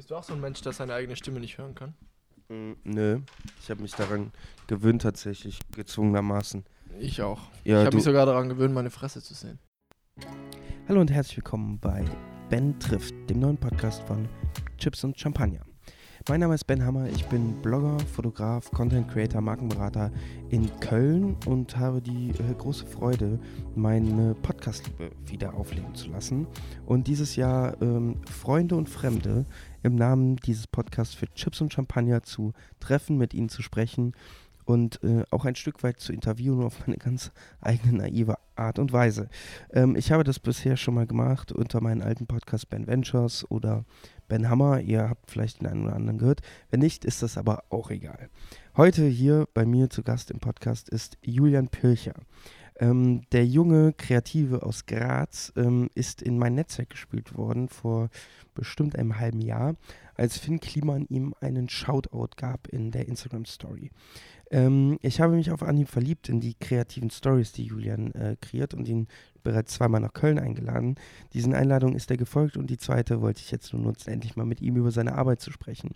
Bist du auch so ein Mensch, der seine eigene Stimme nicht hören kann? Mm, nö, ich habe mich daran gewöhnt tatsächlich, gezwungenermaßen. Ich auch. Ja, ich habe mich sogar daran gewöhnt, meine Fresse zu sehen. Hallo und herzlich willkommen bei Ben trifft, dem neuen Podcast von Chips und Champagner. Mein Name ist Ben Hammer, ich bin Blogger, Fotograf, Content Creator, Markenberater in Köln und habe die äh, große Freude, meine Podcast-Liebe wieder aufleben zu lassen und dieses Jahr ähm, Freunde und Fremde im Namen dieses Podcasts für Chips und Champagner zu treffen, mit ihnen zu sprechen und äh, auch ein Stück weit zu interviewen auf meine ganz eigene naive Art und Weise. Ähm, ich habe das bisher schon mal gemacht unter meinen alten Podcast Ben Ventures oder Ben Hammer. Ihr habt vielleicht den einen oder anderen gehört. Wenn nicht, ist das aber auch egal. Heute hier bei mir zu Gast im Podcast ist Julian Pircher. Ähm, der junge Kreative aus Graz ähm, ist in mein Netzwerk gespielt worden vor bestimmt einem halben Jahr, als Finn Kliman ihm einen Shoutout gab in der Instagram Story. Ähm, ich habe mich auf Anhieb verliebt in die kreativen Stories, die Julian äh, kreiert und ihn bereits zweimal nach Köln eingeladen. Diesen Einladungen ist er gefolgt und die zweite wollte ich jetzt nur nutzen, endlich mal mit ihm über seine Arbeit zu sprechen.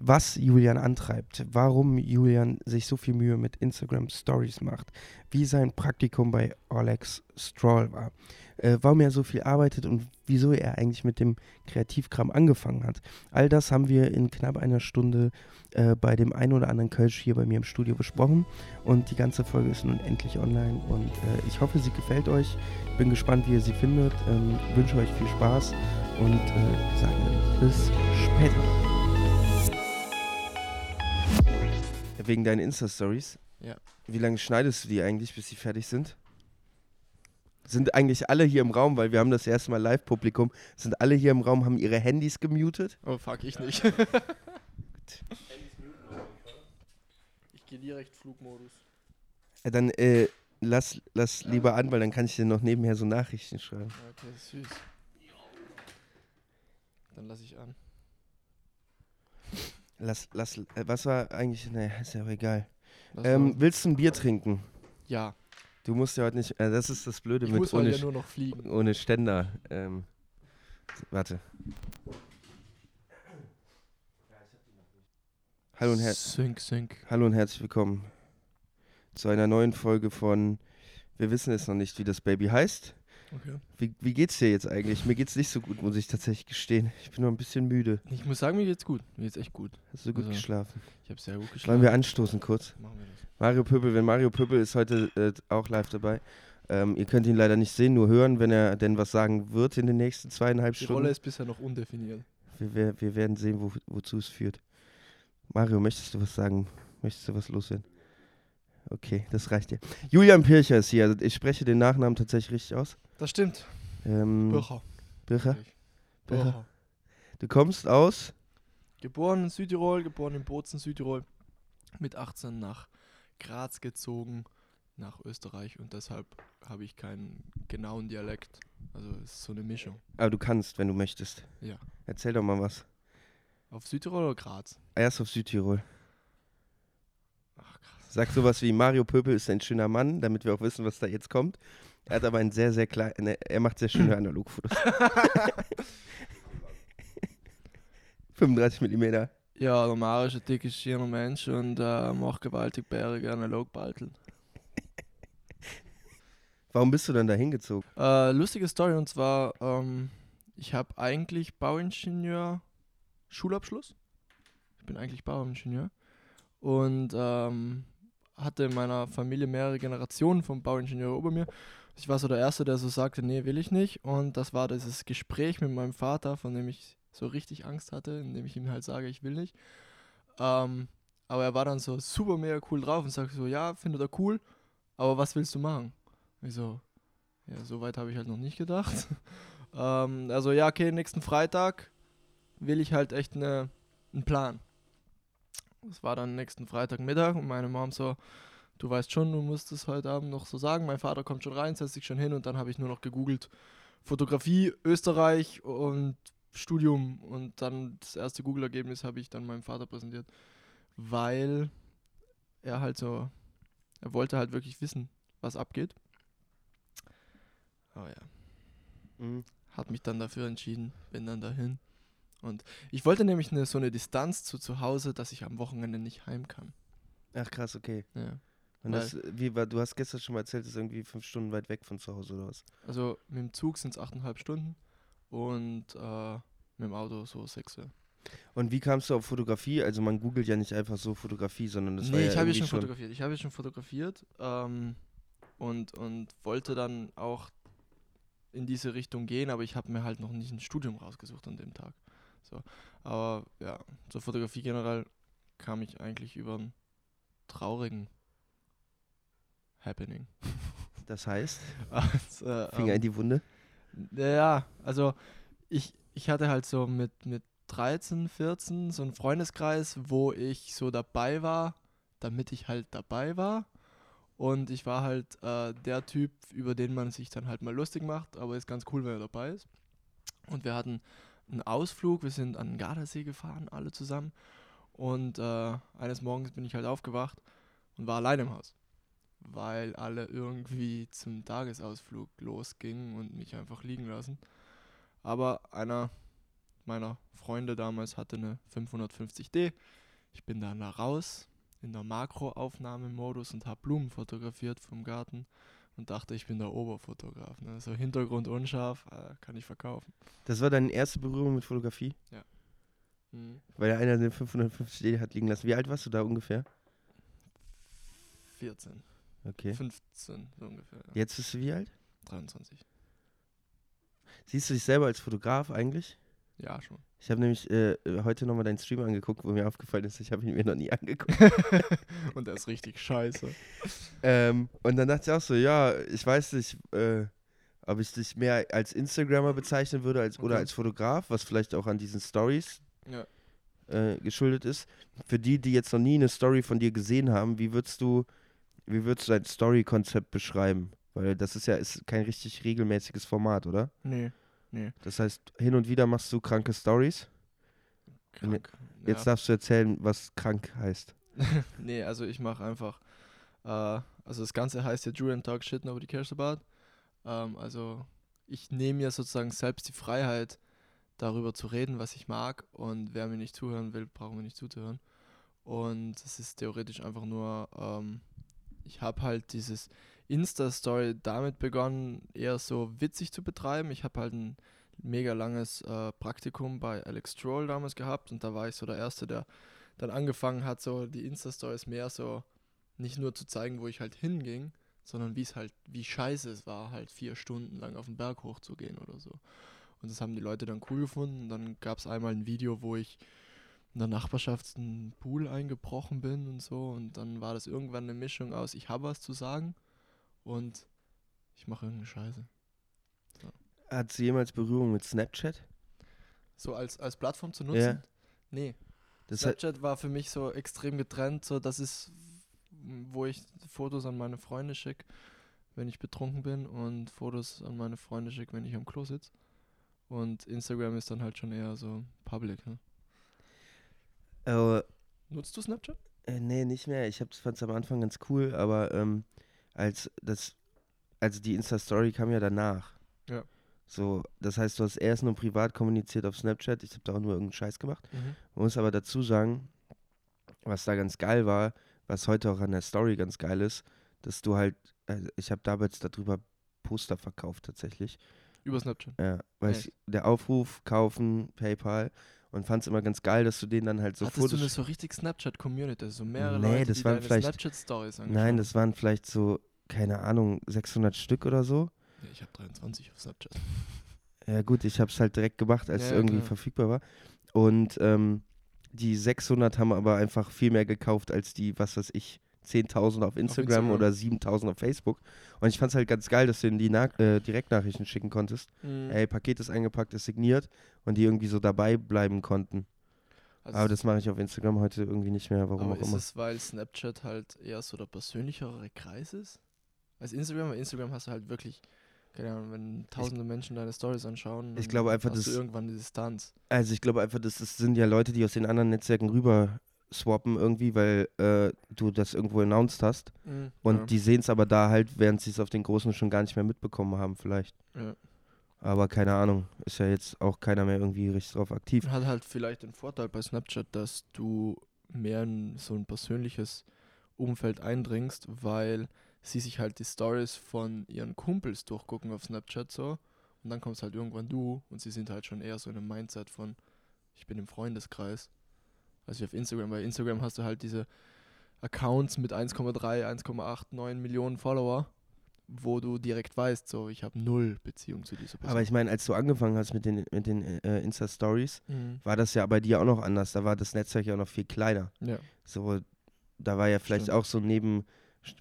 Was Julian antreibt, warum Julian sich so viel Mühe mit Instagram Stories macht, wie sein Praktikum bei Alex Stroll war, äh, warum er so viel arbeitet und wieso er eigentlich mit dem Kreativkram angefangen hat. All das haben wir in knapp einer Stunde äh, bei dem ein oder anderen Kölsch hier bei mir im Studio besprochen und die ganze Folge ist nun endlich online und äh, ich hoffe, sie gefällt euch. Bin gespannt, wie ihr sie findet. Ähm, wünsche euch viel Spaß und äh, sage bis später. Wegen deinen Insta-Stories? Ja. Wie lange schneidest du die eigentlich, bis sie fertig sind? Sind eigentlich alle hier im Raum, weil wir haben das erste Mal Live-Publikum, sind alle hier im Raum, haben ihre Handys gemutet? Oh fuck, ich nicht. ich gehe direkt Flugmodus. Ja, dann äh, lass, lass lieber an, weil dann kann ich dir noch nebenher so Nachrichten schreiben. Ja, okay, süß. Dann lasse ich an. Lass, lass, äh, was war eigentlich, naja, ist ja auch egal. Lass Ähm, willst du ein Bier trinken? ja, Du musst ja heute nicht, äh, das ist das Blöde ich mit muss ohne, ja nur noch fliegen. ohne Ständer. Ähm, warte. Hallo und, Sync, sync. Hallo und herzlich willkommen zu einer neuen Folge von Wir wissen es noch nicht, wie das Baby heißt. Okay. Wie, wie geht's dir jetzt eigentlich? Mir geht's nicht so gut, muss ich tatsächlich gestehen. Ich bin noch ein bisschen müde. Ich muss sagen, mir geht's gut. Mir geht's echt gut. Hast du gut Also, geschlafen? Ich habe sehr gut Wollen geschlafen. wir anstoßen kurz? Machen wir das. Mario Pöbel, wenn Mario Pöbel ist heute äh, auch live dabei. Ähm, ihr könnt ihn leider nicht sehen, nur hören, wenn er denn was sagen wird in den nächsten zweieinhalb Die Stunden. Rolle ist bisher noch undefiniert. Wir, wir, wir werden sehen, wo, wozu es führt. Mario, möchtest du was sagen? Möchtest du was loswerden? Okay, das reicht dir. Julian Pircher ist hier. Also Ich spreche den Nachnamen tatsächlich richtig aus. Das stimmt. Ähm, Bircher. Bircher. Bircher. Bircher. Du kommst aus? Geboren in Südtirol, geboren in Bozen, Südtirol. Mit 18 nach Graz gezogen, nach Österreich und deshalb habe ich keinen genauen Dialekt. Also es ist so eine Mischung. Aber du kannst, wenn du möchtest. Ja. Erzähl doch mal was. Auf Südtirol oder Graz? Erst auf Südtirol. Ach krass. Sag sowas wie Mario Pöbel ist ein schöner Mann, damit wir auch wissen, was da jetzt kommt. Er hat aber ein sehr, sehr klein, ne, er macht sehr schöne Analogfotos. 35 Millimeter. Ja, normal ist ein dicker, schöner Mensch und äh, macht gewaltig bärige Analogbalteln. Warum bist du dann da hingezogen? Äh, lustige Story und zwar, ähm, ich habe eigentlich Bauingenieur Schulabschluss. Ich bin eigentlich Bauingenieur und ähm, hatte in meiner Familie mehrere Generationen von Bauingenieuren über mir. Ich war so der Erste, der so sagte, nee, will ich nicht. Und das war dieses Gespräch mit meinem Vater, von dem ich so richtig Angst hatte, indem ich ihm halt sage, ich will nicht. Ähm, aber er war dann so super mega cool drauf und sagte so, ja, findet er cool, aber was willst du machen? Ich so, ja, so weit habe ich halt noch nicht gedacht. ähm, also ja, okay, nächsten Freitag will ich halt echt eine, einen Plan. Das war dann nächsten Freitagmittag und meine Mom so, du weißt schon, du musst es heute Abend noch so sagen. Mein Vater kommt schon rein, setzt sich schon hin und dann habe ich nur noch gegoogelt. Fotografie, Österreich und Studium und dann das erste Google-Ergebnis habe ich dann meinem Vater präsentiert, weil er halt so, er wollte halt wirklich wissen, was abgeht. Aber ja, Mhm. hat mich dann dafür entschieden, bin dann dahin Und ich wollte nämlich eine, so eine Distanz zu zu Hause, dass ich am Wochenende nicht heim kann. Ach krass, okay. Ja. Und das, wie war, du hast gestern schon mal erzählt, das ist irgendwie fünf Stunden weit weg von zu Hause oder was? Also mit dem Zug sind es achteinhalb Stunden und äh, mit dem Auto so sechs. Und wie kamst du auf Fotografie? Also man googelt ja nicht einfach so Fotografie, sondern das war nee, ja ich habe ja schon schon fotografiert. Ich habe ja schon fotografiert ähm, und, und wollte dann auch in diese Richtung gehen, aber ich habe mir halt noch nicht ein Studium rausgesucht an dem Tag. So. Aber ja, zur Fotografie generell kam ich eigentlich über einen traurigen Happening. Das heißt, Also, äh, Finger in ähm, die Wunde. Ja, also ich, ich hatte halt so mit, mit 13, 14 so einen Freundeskreis, wo ich so dabei war, damit ich halt dabei war. Und ich war halt äh, der Typ, über den man sich dann halt mal lustig macht, aber ist ganz cool, wenn er dabei ist. Und wir hatten einen Ausflug, wir sind an den Gardasee gefahren, alle zusammen. Und äh, eines Morgens bin ich halt aufgewacht und war allein im Haus, weil alle irgendwie zum Tagesausflug losgingen und mich einfach liegen lassen. Aber einer meiner Freunde damals hatte eine 550D. Ich bin dann da raus in der Makroaufnahmemodus und habe Blumen fotografiert vom Garten und dachte, ich bin der Oberfotograf. Ne? So Hintergrund unscharf, äh, kann ich verkaufen. Das war deine erste Berührung mit Fotografie? Mhm. Weil einer den 550 hat liegen lassen. Wie alt warst du da ungefähr? 14, Okay. 15 so ungefähr. Ja. Jetzt bist du wie alt? 23. Siehst du dich selber als Fotograf eigentlich? Ja, schon. Ich habe nämlich äh, heute nochmal deinen Stream angeguckt, wo mir aufgefallen ist, ich habe ihn mir noch nie angeguckt. und der ist richtig scheiße. ähm, und dann dachte ich auch so, ja, ich weiß nicht, äh, ob ich dich mehr als Instagrammer bezeichnen würde als, oder Okay. als Fotograf, was vielleicht auch an diesen Stories Ja. äh, geschuldet ist. Für die, die jetzt noch nie eine Story von dir gesehen haben, wie würdest du, wie würdest du dein Story-Konzept beschreiben? Weil das ist ja ist kein richtig regelmäßiges Format, oder? Nee, nee. Das heißt, hin und wieder machst du kranke Stories. Krank. Jetzt ja. darfst du erzählen, was krank heißt. nee, also ich mache einfach, äh, also das Ganze heißt ja and Talk Shit Nobody Cares About. Ähm, also ich nehme mir sozusagen selbst die Freiheit, darüber zu reden, was ich mag und wer mir nicht zuhören will, braucht mir nicht zuzuhören. Und es ist theoretisch einfach nur, ähm, ich habe halt dieses Insta-Story damit begonnen, eher so witzig zu betreiben. Ich habe halt ein mega langes äh, Praktikum bei Alex Stroll damals gehabt und da war ich so der Erste, der dann angefangen hat, so die Insta-Stories mehr so nicht nur zu zeigen, wo ich halt hinging, sondern wie es halt, wie scheiße es war, halt vier Stunden lang auf den Berg hochzugehen oder so. Und das haben die Leute dann cool gefunden. Und dann gab es einmal ein Video, wo ich in der Nachbarschaft einen Pool eingebrochen bin und so. Und dann war das irgendwann eine Mischung aus, ich habe was zu sagen und ich mache irgendeine Scheiße. Hattest du jemals Berührung mit Snapchat? So als, als Plattform zu nutzen? Ja. Nee. Das hat, Snapchat war für mich so extrem getrennt, so das ist, wo ich Fotos an meine Freunde schicke, wenn ich betrunken bin und Fotos an meine Freunde schicke, wenn ich am Klo sitze. Und Instagram ist dann halt schon eher so public. Ne? Äh, Nutzt du Snapchat? äh, nee, nicht mehr. Ich fand es am Anfang ganz cool, aber ähm, als das, also die Insta-Story kam ja danach. Ja. So, das heißt, du hast erst nur privat kommuniziert auf Snapchat. Ich habe da auch nur irgendeinen Scheiß gemacht. Man muss aber dazu sagen, was da ganz geil war, was heute auch an der Story ganz geil ist, dass du halt, also ich habe damals darüber Poster verkauft tatsächlich. Über Snapchat. Ja, weil Echt? ich, der Aufruf, kaufen, PayPal und fand es immer ganz geil, dass du den dann halt so Hattest du Fotos. eine so richtig Snapchat-Community? So mehrere Nee, Leute, das die waren vielleicht- Snapchat-Stories Nein, das waren vielleicht so, keine Ahnung, 600 Stück oder so. Nee, ich habe 23 auf Snapchat. Ja gut, ich habe es halt direkt gemacht, als Ja, es ja, irgendwie klar. verfügbar war. Und ähm, die 600 haben aber einfach viel mehr gekauft als die, was weiß ich, 10.000 auf Instagram Instagram. oder 7.000 auf Facebook. Und ich fand es halt ganz geil, dass du ihnen die Na äh, Direktnachrichten schicken konntest. Mhm. Ey, Paket ist eingepackt, ist signiert und die irgendwie so dabei bleiben konnten. Also aber das mache ich auf Instagram heute irgendwie nicht mehr, warum auch ist immer. es, weil Snapchat halt eher so der persönlichere Kreis ist? Als Instagram, weil Instagram hast du halt wirklich, keine Ahnung, wenn tausende Menschen deine Stories anschauen, Ich glaube einfach, hast du das- irgendwann die Distanz. Also ich glaube einfach, das, das sind ja Leute, die aus den anderen Netzwerken rüber swappen irgendwie, weil äh, du das irgendwo announced hast. Und ja, die sehen es aber da halt, während sie es auf den Großen schon gar nicht mehr mitbekommen haben, vielleicht. ja. Aber keine Ahnung, ist ja jetzt auch keiner mehr irgendwie richtig drauf aktiv. Hat halt vielleicht den Vorteil bei Snapchat, dass du mehr in so ein persönliches Umfeld eindringst, weil sie sich halt die Stories von ihren Kumpels durchgucken auf Snapchat so und dann kommst halt irgendwann du und sie sind halt schon eher so in einem Mindset von ich bin im Freundeskreis. Also auf Instagram, bei Instagram hast du halt diese Accounts mit 1,3, 1,89 Millionen Follower, wo du direkt weißt, so ich habe null Beziehung zu dieser Person. Aber ich meine, als du angefangen hast mit den, mit den äh, Insta-Stories, Mhm. war das ja bei dir auch noch anders. Da war das Netzwerk ja auch noch viel kleiner. Ja. So, da war ja vielleicht Stimmt. auch so neben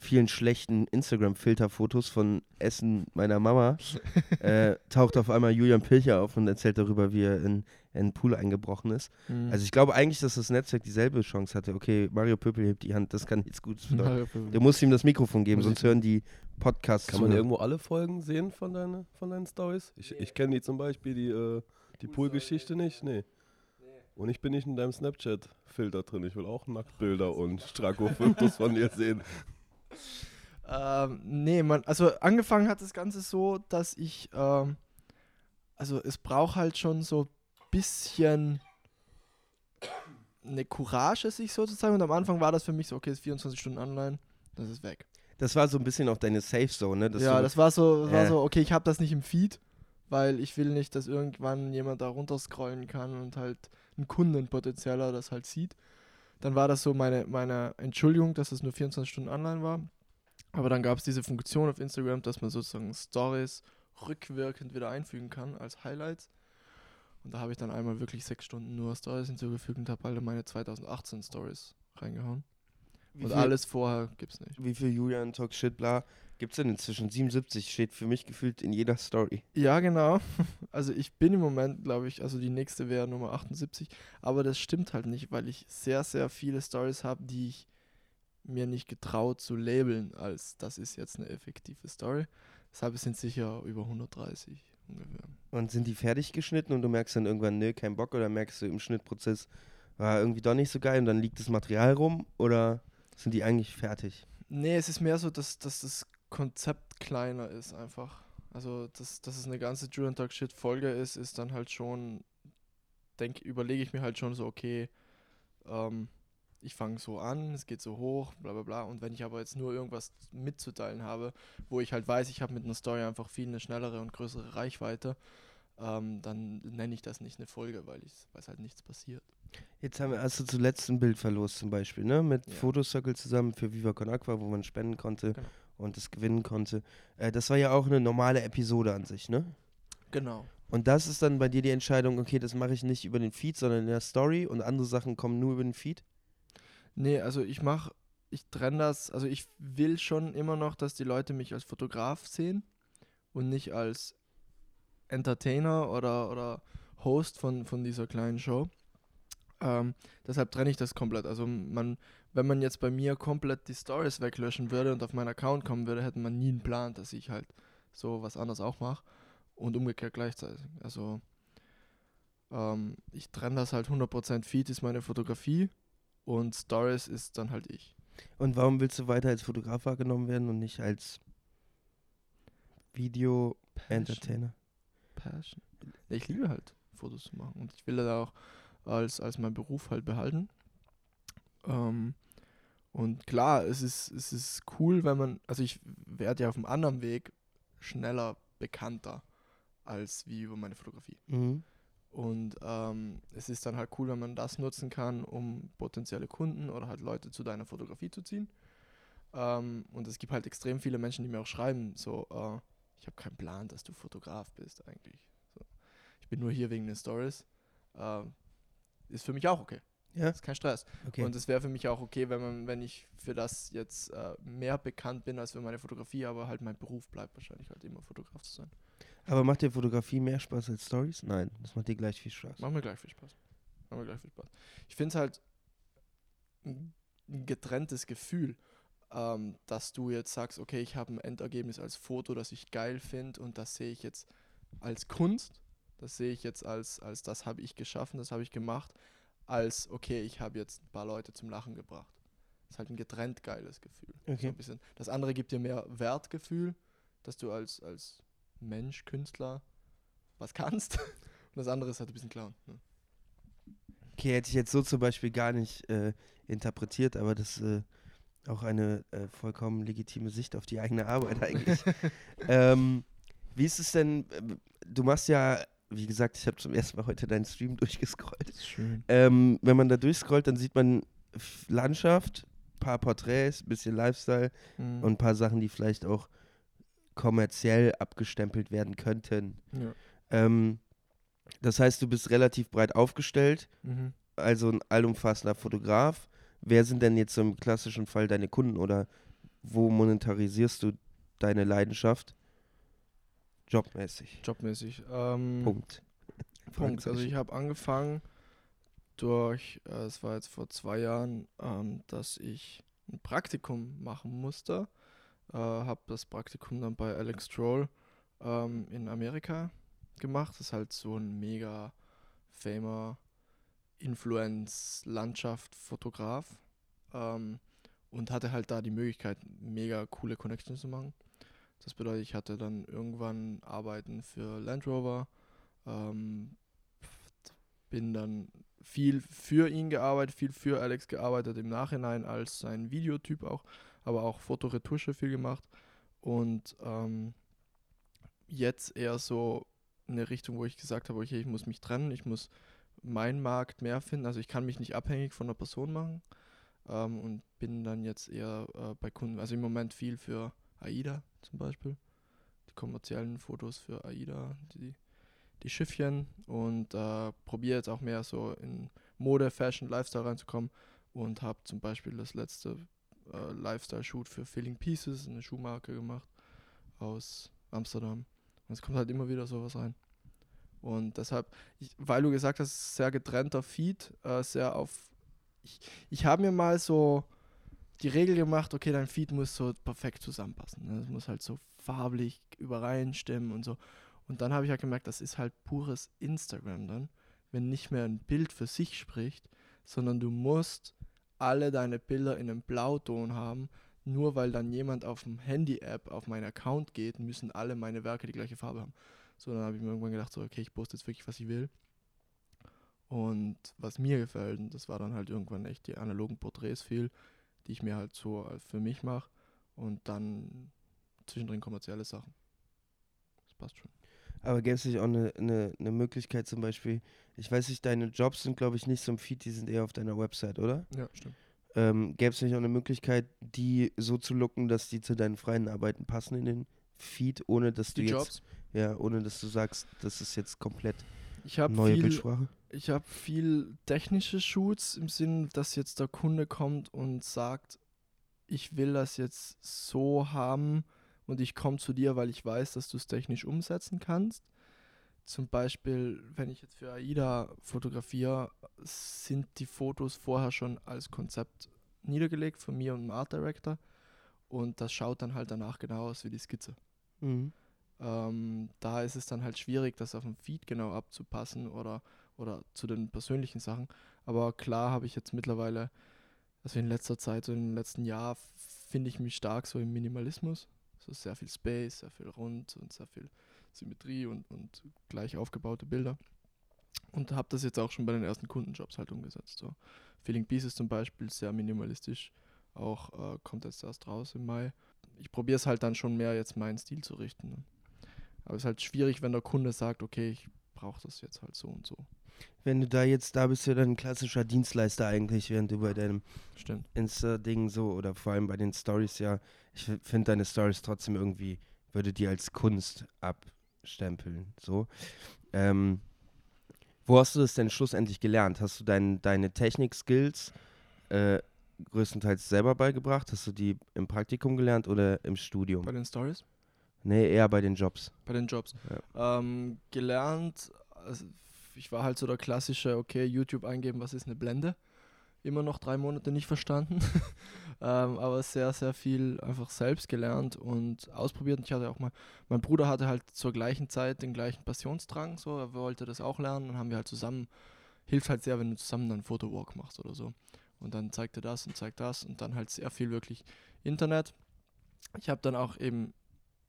vielen schlechten Instagram-Filterfotos von Essen meiner Mama, äh, taucht auf einmal Julian Pilcher auf und erzählt darüber, wie er in, in einen Pool eingebrochen ist. Mhm. Also ich glaube eigentlich, dass das Netzwerk dieselbe Chance hatte. Okay, Mario Pöpel hebt die Hand, das kann nichts Gutes bedeuten. Du musst ihm das Mikrofon geben, sonst hören die Podcasts Kann man irgendwo alle Folgen sehen von, deine, von deinen Stories? Ich, ich kenne die zum Beispiel, die, äh, die Pool-Geschichte nicht. Nee. Und ich bin nicht in deinem Snapchat-Filter drin. Ich will auch Nacktbilder und Strako-Fotos von dir sehen. Ähm, nee, man, also angefangen hat das Ganze so, dass ich, ähm, also es braucht halt schon so ein bisschen eine Courage, sich sozusagen. Und am Anfang war das für mich so, okay, ist 24 Stunden online, das ist weg. Das war so ein bisschen auch deine Safe Zone, ne? Dass ja, du, das war so, war Äh. so, okay, ich habe das nicht im Feed, weil ich will nicht, dass irgendwann jemand da runterscrollen kann und halt ein Kundenpotenzieller das halt sieht. Dann war das so meine, meine Entschuldigung, dass es nur 24 Stunden online war. Aber dann gab es diese Funktion auf Instagram, dass man sozusagen Stories rückwirkend wieder einfügen kann als Highlights. Und da habe ich dann einmal wirklich sechs Stunden nur Stories hinzugefügt und habe alle meine 2018 Stories reingehauen. wie Und viel, alles vorher gibt's nicht. Wie viel Julian Talk Shit bla gibt's denn inzwischen? 77 steht für mich gefühlt in jeder Story. Ja, genau. Also ich bin im Moment, glaube ich, also die nächste wäre Nummer 78, aber das stimmt halt nicht, weil ich sehr, sehr viele Stories habe, die ich mir nicht getraut zu labeln, als das ist jetzt eine effektive Story. Deshalb sind sicher über 130 ungefähr. Und sind die fertig geschnitten und du merkst dann irgendwann, nö, kein Bock oder merkst du im Schnittprozess, war irgendwie doch nicht so geil und dann liegt das Material rum oder sind die eigentlich fertig? Nee, es ist mehr so, dass, dass das Konzept kleiner ist einfach. Also, dass, dass es eine ganze Drew Talk Shit Folge ist, ist dann halt schon, denk, überlege ich mir halt schon so, okay, ähm, ich fange so an, es geht so hoch, bla bla bla. Und wenn ich aber jetzt nur irgendwas mitzuteilen habe, wo ich halt weiß, ich habe mit einer Story einfach viel eine schnellere und größere Reichweite, ähm, dann nenne ich das nicht eine Folge, weil ich weiß halt nichts passiert. Jetzt haben wir, du zuletzt ein Bild verlost zum Beispiel, ne? Mit Ja. Fotocircle zusammen für Viva Con Aqua, wo man spenden konnte Genau. und es gewinnen konnte. Äh, das war ja auch eine normale Episode an sich, ne? Genau. Und das ist dann bei dir die Entscheidung, okay, das mache ich nicht über den Feed, sondern in der Story und andere Sachen kommen nur über den Feed. Nee, also ich mache, ich trenne das, also ich will schon immer noch, dass die Leute mich als Fotograf sehen und nicht als Entertainer oder, oder Host von, von dieser kleinen Show. Ähm, deshalb trenne ich das komplett. Also man, wenn man jetzt bei mir komplett die Stories weglöschen würde und auf meinen Account kommen würde, hätte man nie einen Plan, dass ich halt so was anderes auch mache und umgekehrt gleichzeitig. Also ähm, ich trenne das halt 100%. Feed ist meine Fotografie und Stories ist dann halt ich. Und warum willst du weiter als Fotograf wahrgenommen werden und nicht als Video-Entertainer? Passion. Ich liebe halt Fotos zu machen und ich will das auch als, als mein Beruf halt behalten. Ähm, und klar, es ist, es ist cool, wenn man, also ich werde ja auf einem anderen Weg schneller bekannter als wie über meine Fotografie. Mhm. Und ähm, es ist dann halt cool, wenn man das nutzen kann, um potenzielle Kunden oder halt Leute zu deiner Fotografie zu ziehen. Ähm, und es gibt halt extrem viele Menschen, die mir auch schreiben, so, äh, ich habe keinen Plan, dass du Fotograf bist eigentlich. So. Ich bin nur hier wegen den Stories. Ähm, ist für mich auch okay. Ja, Ist kein Stress. okay. Und es wäre für mich auch okay, wenn man, wenn ich für das jetzt äh, mehr bekannt bin als für meine Fotografie, aber halt mein Beruf bleibt wahrscheinlich halt immer Fotograf zu sein. Aber macht dir Fotografie mehr Spaß als Stories? Nein, das macht dir gleich viel Spaß. Macht mir gleich viel Spaß. Macht mir gleich viel Spaß. Ich finde es halt ein getrenntes Gefühl, ähm, dass du jetzt sagst, okay, ich habe ein Endergebnis als Foto, das ich geil finde und das sehe ich jetzt als Kunst, das sehe ich jetzt als, als das habe ich geschaffen, das habe ich gemacht, als okay, ich habe jetzt ein paar Leute zum Lachen gebracht. Das ist halt ein getrennt geiles Gefühl. So Okay. ein bisschen. Das andere gibt dir mehr Wertgefühl, dass du als, als Mensch, Künstler was kannst. Und das andere ist halt ein bisschen klauen. Ne? Okay, hätte ich jetzt so zum Beispiel gar nicht äh, interpretiert, aber das ist äh, auch eine äh, vollkommen legitime Sicht auf die eigene Arbeit eigentlich. ähm, wie ist es denn, äh, du machst ja, wie gesagt, ich habe zum ersten Mal heute deinen Stream durchgescrollt. Schön. Ähm, wenn man da durchscrollt, dann sieht man Landschaft, paar Porträts, bisschen Lifestyle Mhm. und ein paar Sachen, die vielleicht auch kommerziell abgestempelt werden könnten. ja. Ähm, das heißt, du bist relativ breit aufgestellt, Mhm. also ein allumfassender Fotograf. Wer sind denn jetzt im klassischen Fall deine Kunden oder wo monetarisierst du deine Leidenschaft? Jobmäßig. Jobmäßig. Ähm, Punkt. Punkt. Also ich habe angefangen durch, äh, es war jetzt vor zwei Jahren, ähm, dass ich ein Praktikum machen musste. Äh, habe das Praktikum dann bei Alex Stroll ähm, in Amerika gemacht. Das ist halt so ein mega famer Influence-Landschaft-Fotograf. Ähm, und hatte halt da die Möglichkeit, mega coole Connections zu machen. Das bedeutet, ich hatte dann irgendwann Arbeiten für Land Rover, ähm, bin dann viel für ihn gearbeitet, viel für Alex gearbeitet im Nachhinein als sein Videotyp auch, aber auch Fotoretusche viel gemacht. Und ähm, jetzt eher so eine Richtung, wo ich gesagt habe, okay, ich muss mich trennen, ich muss meinen Markt mehr finden, also ich kann mich nicht abhängig von einer Person machen ähm, und bin dann jetzt eher äh, bei Kunden, also im Moment viel für AIDA zum Beispiel, die kommerziellen Fotos für AIDA, die die Schiffchen. Und äh, probiere jetzt auch mehr so in Mode, Fashion, Lifestyle reinzukommen. Und habe zum Beispiel das letzte äh, Lifestyle-Shoot für Filling Pieces, eine Schuhmarke gemacht aus Amsterdam. Und es kommt halt immer wieder sowas rein. Und deshalb, ich, weil du gesagt hast, sehr getrennter Feed, äh, sehr auf. Ich, ich habe mir mal so die Regel gemacht, okay, dein Feed muss so perfekt zusammenpassen. Ne? Es muss halt so farblich übereinstimmen und so. Und dann habe ich halt gemerkt, das ist halt pures Instagram dann, wenn nicht mehr ein Bild für sich spricht, sondern du musst alle deine Bilder in einem Blauton haben. Nur weil dann jemand auf dem Handy-App auf meinen Account geht, müssen alle meine Werke die gleiche Farbe haben. So, dann habe ich mir irgendwann gedacht, so, okay, ich poste jetzt wirklich, was ich will. Und was mir gefällt, und das war dann halt irgendwann echt die analogen Porträts viel, die ich mir halt so für mich mache. Und dann zwischendrin kommerzielle Sachen. Das passt schon. Aber gäbe es nicht auch eine ne, ne Möglichkeit zum Beispiel, ich weiß nicht, deine Jobs sind glaube ich nicht so im Feed, die sind eher auf deiner Website, oder? Ja, stimmt. Ähm, gäbe es nicht auch eine Möglichkeit, die so zu looken, dass die zu deinen freien Arbeiten passen in den Feed, ohne dass du Die jetzt, Jobs. ja, ohne dass du sagst, das ist jetzt komplett Ich neue viel, Bildsprache? ich habe viel technische Shoots im Sinn, dass jetzt der Kunde kommt und sagt, ich will das jetzt so haben und ich komme zu dir, weil ich weiß, dass du es technisch umsetzen kannst. Zum Beispiel, wenn ich jetzt für AIDA fotografiere, sind die Fotos vorher schon als Konzept niedergelegt von mir und dem Art Director und das schaut dann halt danach genau aus wie die Skizze. Mhm. Ähm, da ist es dann halt schwierig, das auf dem Feed genau abzupassen oder, oder zu den persönlichen Sachen. Aber klar habe ich jetzt mittlerweile, also in letzter Zeit, so im letzten Jahr, finde ich mich stark so im Minimalismus. So sehr viel Space, sehr viel rund und sehr viel Symmetrie und, und gleich aufgebaute Bilder. Und habe das jetzt auch schon bei den ersten Kundenjobs halt umgesetzt. So. Feeling Pieces zum Beispiel, sehr minimalistisch. Auch äh, kommt jetzt erst raus im Mai. Ich probiere es halt dann schon mehr, jetzt meinen Stil zu richten. Ne? Aber es ist halt schwierig, wenn der Kunde sagt, okay, ich brauche das jetzt halt so und so. Wenn du da jetzt, da bist du dann ein klassischer Dienstleister eigentlich, während du bei deinem. Insta-Ding so oder vor allem bei den Stories ja, ich finde deine Stories trotzdem irgendwie, würde die als Kunst abstempeln, so. Ähm, wo hast du das denn schlussendlich gelernt? Hast du dein, deine Technik-Skills äh, größtenteils selber beigebracht? Hast du die im Praktikum gelernt oder im Studium? Bei den Stories? Nee, eher bei den Jobs. Bei den Jobs. Ähm, gelernt, also ich war halt so der klassische, okay, YouTube eingeben, was ist eine Blende? Immer noch drei Monate nicht verstanden. ähm, aber sehr, sehr viel einfach selbst gelernt und ausprobiert. Und ich hatte auch mal, mein Bruder hatte halt zur gleichen Zeit den gleichen Passionsdrang, so, er wollte das auch lernen. Dann haben wir halt zusammen, hilft halt sehr, wenn du zusammen dann Fotowalk machst oder so. Und dann zeigt er das und zeigt das und dann halt sehr viel wirklich Internet. Ich habe dann auch eben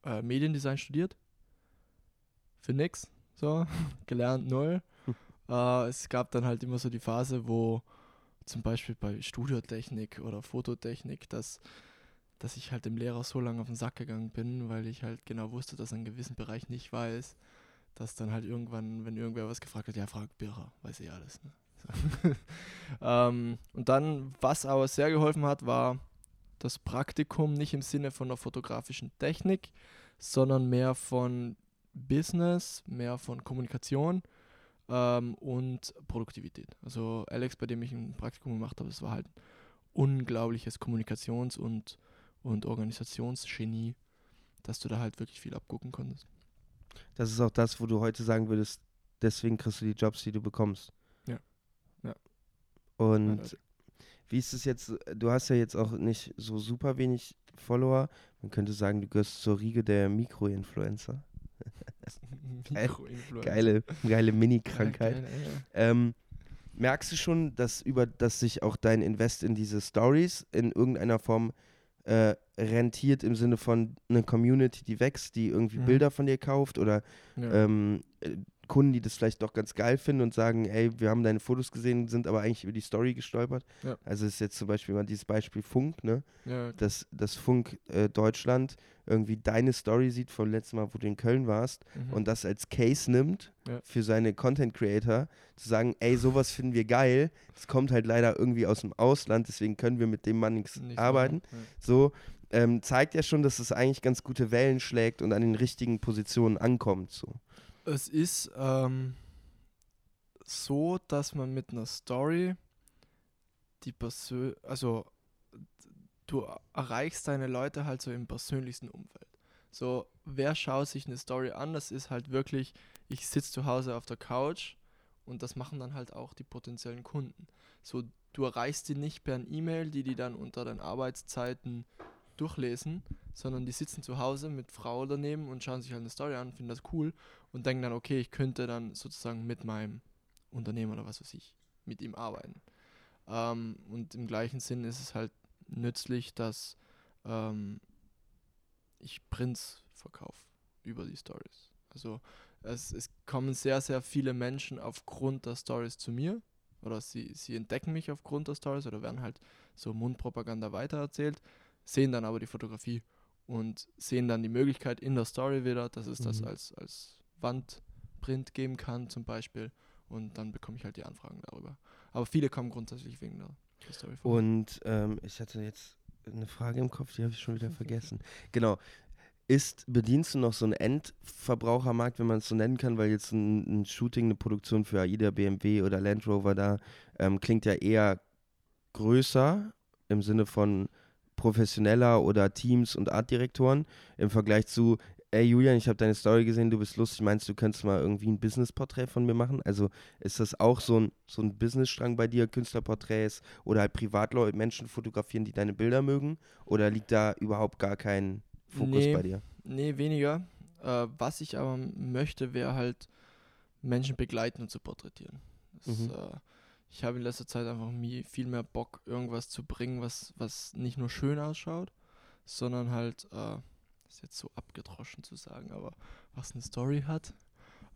äh, Mediendesign studiert. Für nix. so, gelernt null. Äh, es gab dann halt immer so die Phase, wo zum Beispiel bei Studiotechnik oder Fototechnik, dass, dass ich halt dem Lehrer so lange auf den Sack gegangen bin, weil ich halt genau wusste, dass er einen gewissen Bereich nicht weiß, dass dann halt irgendwann, wenn irgendwer was gefragt hat, ja, frag Birra, weiß eh alles. Ne? So. ähm, und dann, was aber sehr geholfen hat, war das Praktikum nicht im Sinne von der fotografischen Technik, sondern mehr von Business, mehr von Kommunikation ähm, und Produktivität. Also Alex, bei dem ich ein Praktikum gemacht habe, das war halt ein unglaubliches Kommunikations- und, und Organisationsgenie, dass du da halt wirklich viel abgucken konntest. Das ist auch das, wo du heute sagen würdest, deswegen kriegst du die Jobs, die du bekommst. Ja. Ja. Und wie ist es jetzt, du hast ja jetzt auch nicht so super wenig Follower. Man könnte sagen, du gehörst zur Riege der Mikroinfluencer. geile, geile Mini-Krankheit. Ja, ähm, merkst du schon, dass über, dass sich auch dein Invest in diese Stories in irgendeiner Form äh, rentiert im Sinne von einer Community, die wächst, die irgendwie mhm. Bilder von dir kauft oder ja. ähm, äh, Kunden, die das vielleicht doch ganz geil finden und sagen, ey, wir haben deine Fotos gesehen, sind aber eigentlich über die Story gestolpert. Ja. Also ist jetzt zum Beispiel mal dieses Beispiel Funk, ne? Ja. Dass, dass Funk äh, Deutschland irgendwie deine Story sieht vom letzten Mal, wo du in Köln warst mhm. und das als Case nimmt ja. für seine Content Creator, zu sagen, ey, sowas finden wir geil, das kommt halt leider irgendwie aus dem Ausland, deswegen können wir mit dem Mann nichts arbeiten. So, ähm, zeigt ja schon, dass es eigentlich ganz gute Wellen schlägt und an den richtigen Positionen ankommt. So. Es ist ähm, so, dass man mit einer Story die Persön also du erreichst deine Leute halt so im persönlichsten Umfeld. So, wer schaut sich eine Story an? Das ist halt wirklich, ich sitze zu Hause auf der Couch und das machen dann halt auch die potenziellen Kunden. So, du erreichst die nicht per E-Mail, die die dann unter den Arbeitszeiten durchlesen, sondern die sitzen zu Hause mit Frau daneben und schauen sich halt eine Story an, finden das cool und denken dann, okay, ich könnte dann sozusagen mit meinem Unternehmen oder was weiß ich, mit ihm arbeiten. Ähm, und im gleichen Sinn ist es halt nützlich, dass ähm, ich Prints verkaufe über die Stories. Also es, es kommen sehr, sehr viele Menschen aufgrund der Stories zu mir oder sie, sie entdecken mich aufgrund der Stories oder werden halt so Mundpropaganda weitererzählt, sehen dann aber die Fotografie und sehen dann die Möglichkeit in der Story wieder, dass es mhm. das als, als Wandprint geben kann zum Beispiel und dann bekomme ich halt die Anfragen darüber. Aber viele kommen grundsätzlich wegen der, der Story. Und ähm, ich hatte jetzt eine Frage im Kopf, die habe ich schon wieder vergessen. Genau. Ist, bedienst du noch so einen Endverbrauchermarkt, wenn man es so nennen kann, weil jetzt ein, ein, Shooting, eine Produktion für AIDA, BMW oder Land Rover da ähm, klingt ja eher größer im Sinne von professioneller oder Teams und Artdirektoren im Vergleich zu, ey Julian, ich habe deine Story gesehen, du bist lustig, meinst du könntest mal irgendwie ein Business-Porträt von mir machen? Also ist das auch so ein, so ein Business-Strang bei dir, Künstlerporträts oder halt Privatleute, Menschen fotografieren, die deine Bilder mögen? Oder liegt da überhaupt gar kein Fokus nee, bei dir? Nee, weniger. Äh, was ich aber möchte, wäre halt Menschen begleiten und zu porträtieren. Das, mhm. äh, ich habe in letzter Zeit einfach viel mehr Bock, irgendwas zu bringen, was, was nicht nur schön ausschaut, sondern halt, äh, ist jetzt so abgedroschen zu sagen, aber was eine Story hat.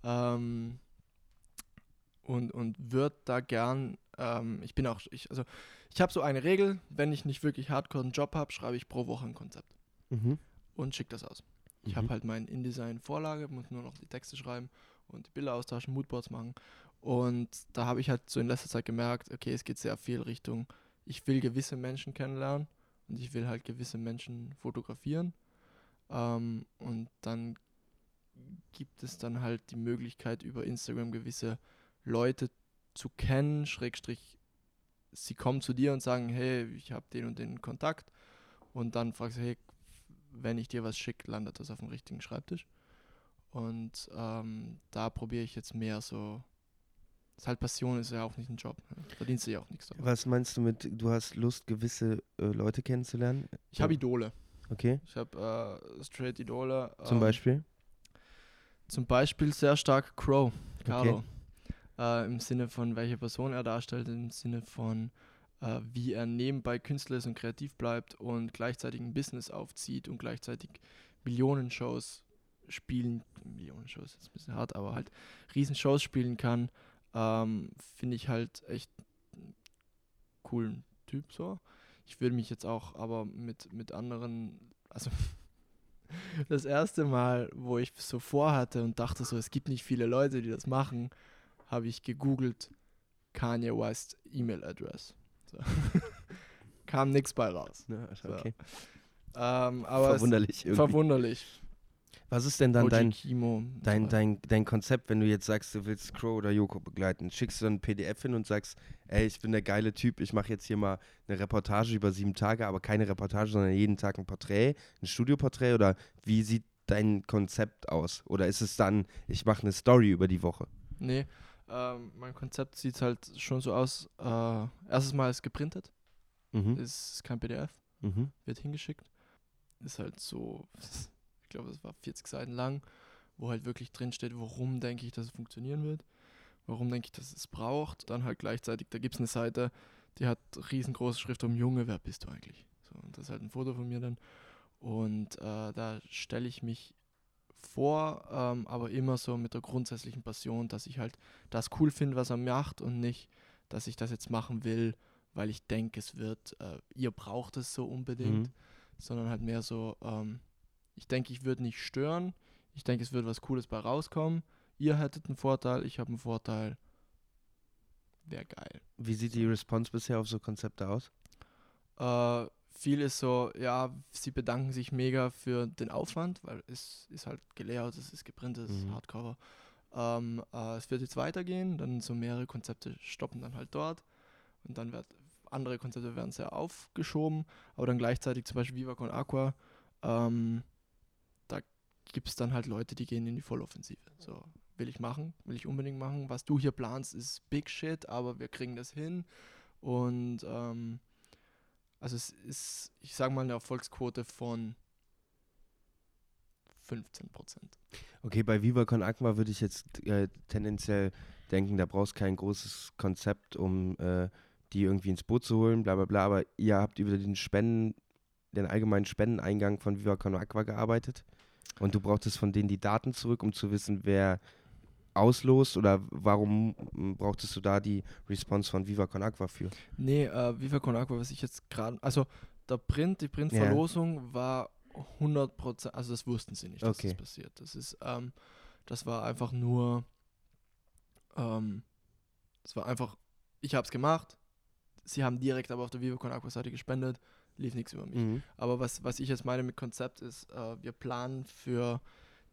Ähm, und, und würde da gern, ähm, ich bin auch, ich, also ich habe so eine Regel, wenn ich nicht wirklich hardcore einen Job habe, schreibe ich pro Woche ein Konzept mhm. und schicke das aus. Ich mhm. habe halt mein InDesign-Vorlage, muss nur noch die Texte schreiben und die Bilder austauschen, Moodboards machen und da habe ich halt so in letzter Zeit gemerkt, okay, es geht sehr viel Richtung, ich will gewisse Menschen kennenlernen und ich will halt gewisse Menschen fotografieren. Ähm, und dann gibt es dann halt die Möglichkeit, über Instagram gewisse Leute zu kennen, Schrägstrich, sie kommen zu dir und sagen, hey, ich habe den und den Kontakt. Und dann fragst du, hey, wenn ich dir was schicke, landet das auf dem richtigen Schreibtisch. Und ähm, da probiere ich jetzt mehr so ist halt Passion, ist ja auch nicht ein Job. Ne? Verdienst du ja auch nichts dabei. Was meinst du mit, du hast Lust, gewisse äh, Leute kennenzulernen? Ich habe Idole. Okay. Ich habe äh, straight Idole. Zum ähm, Beispiel? Zum Beispiel sehr stark Crow, Carlo. Okay. Äh, Im Sinne von, welche Person er darstellt, im Sinne von, äh, wie er nebenbei Künstler ist und kreativ bleibt und gleichzeitig ein Business aufzieht und gleichzeitig Millionen Shows spielen, Millionen-Shows ist ein bisschen hart, aber halt Riesenshows spielen kann, ähm, finde ich halt echt coolen Typ so. Ich würde mich jetzt auch aber mit, mit anderen, also das erste Mal, wo ich so vorhatte und dachte so, es gibt nicht viele Leute, die das machen, habe ich gegoogelt Kanye West E-Mail-Address. So. Kam nichts bei raus. Ja, So. okay. Ähm, aber Verwunderlich es, irgendwie. verwunderlich. Was ist denn dann dein, dein, weiter. dein, dein Konzept, wenn du jetzt sagst, du willst Crow oder Joko begleiten? Schickst du dann ein PDF hin und sagst, ey, ich bin der geile Typ, ich mache jetzt hier mal eine Reportage über sieben Tage, aber keine Reportage, sondern jeden Tag ein Porträt, ein Studioporträt oder wie sieht dein Konzept aus? Oder ist es dann, ich mache eine Story über die Woche? Nee, ähm, mein Konzept sieht halt schon so aus. Äh, erstes Mal ist geprintet, Mhm. ist kein PDF, Mhm. wird hingeschickt. Ist halt so, glaube, es war 40 Seiten lang, wo halt wirklich drin steht, warum denke ich, dass es funktionieren wird, warum denke ich, dass es braucht. Dann halt gleichzeitig, da gibt es eine Seite, die hat riesengroße Schrift um Junge, wer bist du eigentlich? So, und das ist halt ein Foto von mir dann. Und äh, da stelle ich mich vor, ähm, aber immer so mit der grundsätzlichen Passion, dass ich halt das cool finde, was er macht und nicht, dass ich das jetzt machen will, weil ich denke, es wird, äh, ihr braucht es so unbedingt, Mhm. sondern halt mehr so, ähm, ich denke, ich würde nicht stören, ich denke, es wird was Cooles bei rauskommen, ihr hättet einen Vorteil, ich habe einen Vorteil, wäre geil. Wie sieht die Response bisher auf so Konzepte aus? Äh, viel ist so, ja, sie bedanken sich mega für den Aufwand, weil es ist halt geleert, es ist geprintet, es ist Mhm. Hardcover. Ähm, äh, es wird jetzt weitergehen, dann so mehrere Konzepte stoppen dann halt dort und dann wird andere Konzepte werden sehr aufgeschoben, aber dann gleichzeitig zum Beispiel Viva Con Aqua, ähm, gibt es dann halt Leute, die gehen in die Volloffensive. So, will ich machen, will ich unbedingt machen. Was du hier planst, ist Big Shit, aber wir kriegen das hin und ähm, also es ist, ich sage mal, eine Erfolgsquote von 15 Prozent. Okay, bei Viva Con Aqua würde ich jetzt äh, tendenziell denken, da brauchst kein großes Konzept, um äh, die irgendwie ins Boot zu holen, bla bla bla, aber ihr habt über den Spenden, den allgemeinen Spendeneingang von Viva Con Aqua gearbeitet und du brauchtest von denen die Daten zurück, um zu wissen, wer auslost oder warum brauchtest du da die Response von Viva Con Aqua für? Nee, äh, Viva Con Aqua, was ich jetzt gerade, also der Print, die Printverlosung war 100 Prozent, also das wussten sie nicht, dass Okay. das passiert. Das ist, ähm, das war einfach nur, ähm, das war einfach, ich habe es gemacht, sie haben direkt aber auf der Viva Con Aqua Seite gespendet, lief nichts über mich. Mhm. Aber was, was ich jetzt meine mit Konzept ist, äh, wir planen für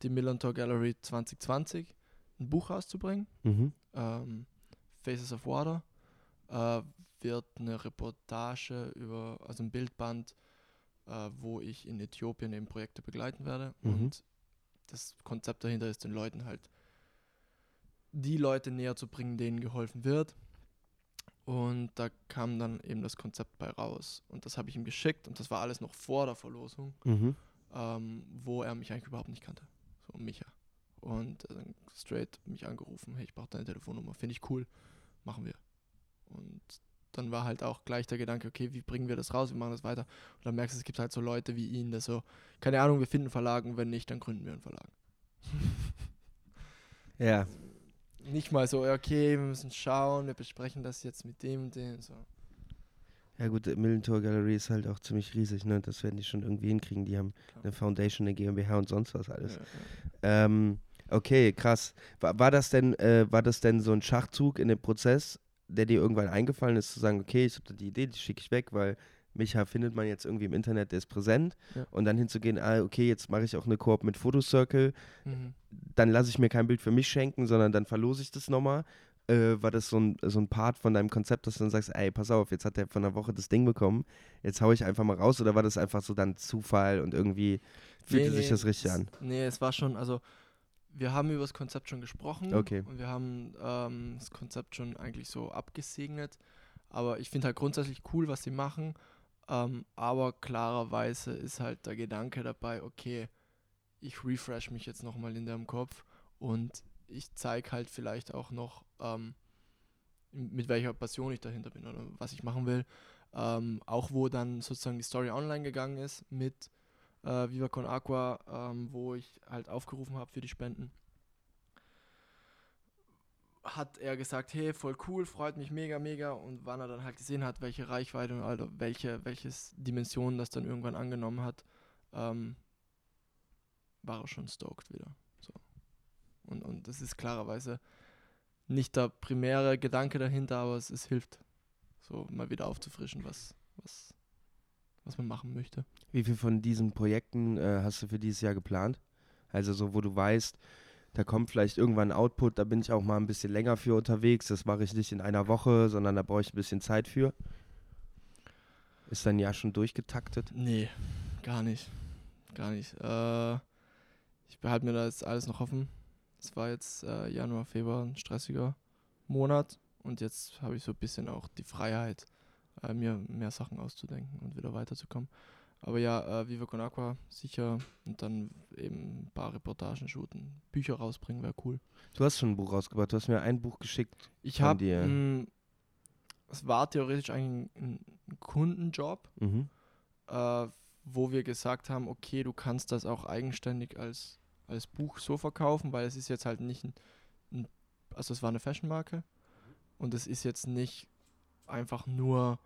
die Millantor Gallery 2020 ein Buch rauszubringen. Mhm. Ähm, Faces of Water äh, wird eine Reportage über, also ein Bildband, äh, wo ich in Äthiopien eben Projekte begleiten werde. Mhm. Und das Konzept dahinter ist, den Leuten halt die Leute näher zu bringen, denen geholfen wird. Und da kam dann eben das Konzept bei raus. Und das habe ich ihm geschickt und das war alles noch vor der Verlosung, Mhm. ähm, wo er mich eigentlich überhaupt nicht kannte. So Micha. Und äh, dann straight mich angerufen, hey, ich brauche deine Telefonnummer, finde ich cool, machen wir. Und dann war halt auch gleich der Gedanke, okay, wie bringen wir das raus, wir machen das weiter. Und dann merkst du, es gibt halt so Leute wie ihn, der so, keine Ahnung, wir finden einen Verlag und wenn nicht, dann gründen wir einen Verlag. Ja. Nicht mal so, okay, wir müssen schauen, wir besprechen das jetzt mit dem und dem. So. Ja gut, Millentor Gallery ist halt auch ziemlich riesig, ne? Das werden die schon irgendwie hinkriegen. Die haben Klar. eine Foundation, eine GmbH und sonst was alles. Ja, ja. Ähm, okay, krass. War, war das denn, äh, war das denn so ein Schachzug in dem Prozess, der dir irgendwann eingefallen ist, zu sagen, okay, ich habe da die Idee, die schicke ich weg, weil Micha findet man jetzt irgendwie im Internet, der ist präsent. Ja. Und dann hinzugehen, ah, okay, jetzt mache ich auch eine Koop mit Photocircle, Mhm. dann lasse ich mir kein Bild für mich schenken, sondern dann verlose ich das nochmal. Äh, war das so ein, so ein Part von deinem Konzept, dass du dann sagst, ey, pass auf, jetzt hat der von einer Woche das Ding bekommen, jetzt hau ich einfach mal raus, oder war das einfach so dann Zufall und irgendwie fühlte Nee, sich nee, das richtig es- an? Nee, es war schon, also wir haben über das Konzept schon gesprochen Okay. und wir haben ähm, das Konzept schon eigentlich so abgesegnet. Aber ich finde halt grundsätzlich cool, was sie machen. Ähm, aber klarerweise ist halt der Gedanke dabei, okay, ich refresh mich jetzt nochmal in deinem Kopf und ich zeige halt vielleicht auch noch, ähm, mit welcher Passion ich dahinter bin oder was ich machen will. Ähm, auch wo dann sozusagen die Story online gegangen ist mit äh, Viva Con Aqua, ähm, wo ich halt aufgerufen habe für die Spenden, hat er gesagt, hey, voll cool, freut mich mega, mega. Und wann er dann halt gesehen hat, welche Reichweite und also welche, welches Dimensionen das dann irgendwann angenommen hat, ähm, war er schon stoked wieder. So. Und, und das ist klarerweise nicht der primäre Gedanke dahinter, aber es, es hilft, so mal wieder aufzufrischen, was, was, was man machen möchte. Wie viel von diesen Projekten äh, hast du für dieses Jahr geplant? Also so, wo du weißt, da kommt vielleicht irgendwann ein Output, da bin ich auch mal ein bisschen länger für unterwegs. Das mache ich nicht in einer Woche, sondern da brauche ich ein bisschen Zeit für. Ist dein Jahr schon durchgetaktet? Nee, gar nicht. Gar nicht. Äh, ich behalte mir da jetzt alles noch offen. Es war jetzt äh, Januar, Februar ein stressiger Monat und jetzt habe ich so ein bisschen auch die Freiheit, äh, mir mehr Sachen auszudenken und wieder weiterzukommen. Aber ja, äh, Viva Con Aqua sicher und dann eben ein paar Reportagen shooten. Bücher rausbringen wäre cool. Du hast schon ein Buch rausgebracht, du hast mir ein Buch geschickt. Ich habe, es war theoretisch eigentlich ein, ein Kundenjob, Mhm. äh, wo wir gesagt haben, okay, du kannst das auch eigenständig als, als Buch so verkaufen, weil es ist jetzt halt nicht ein, ein also es war eine Fashionmarke und es ist jetzt nicht einfach nur,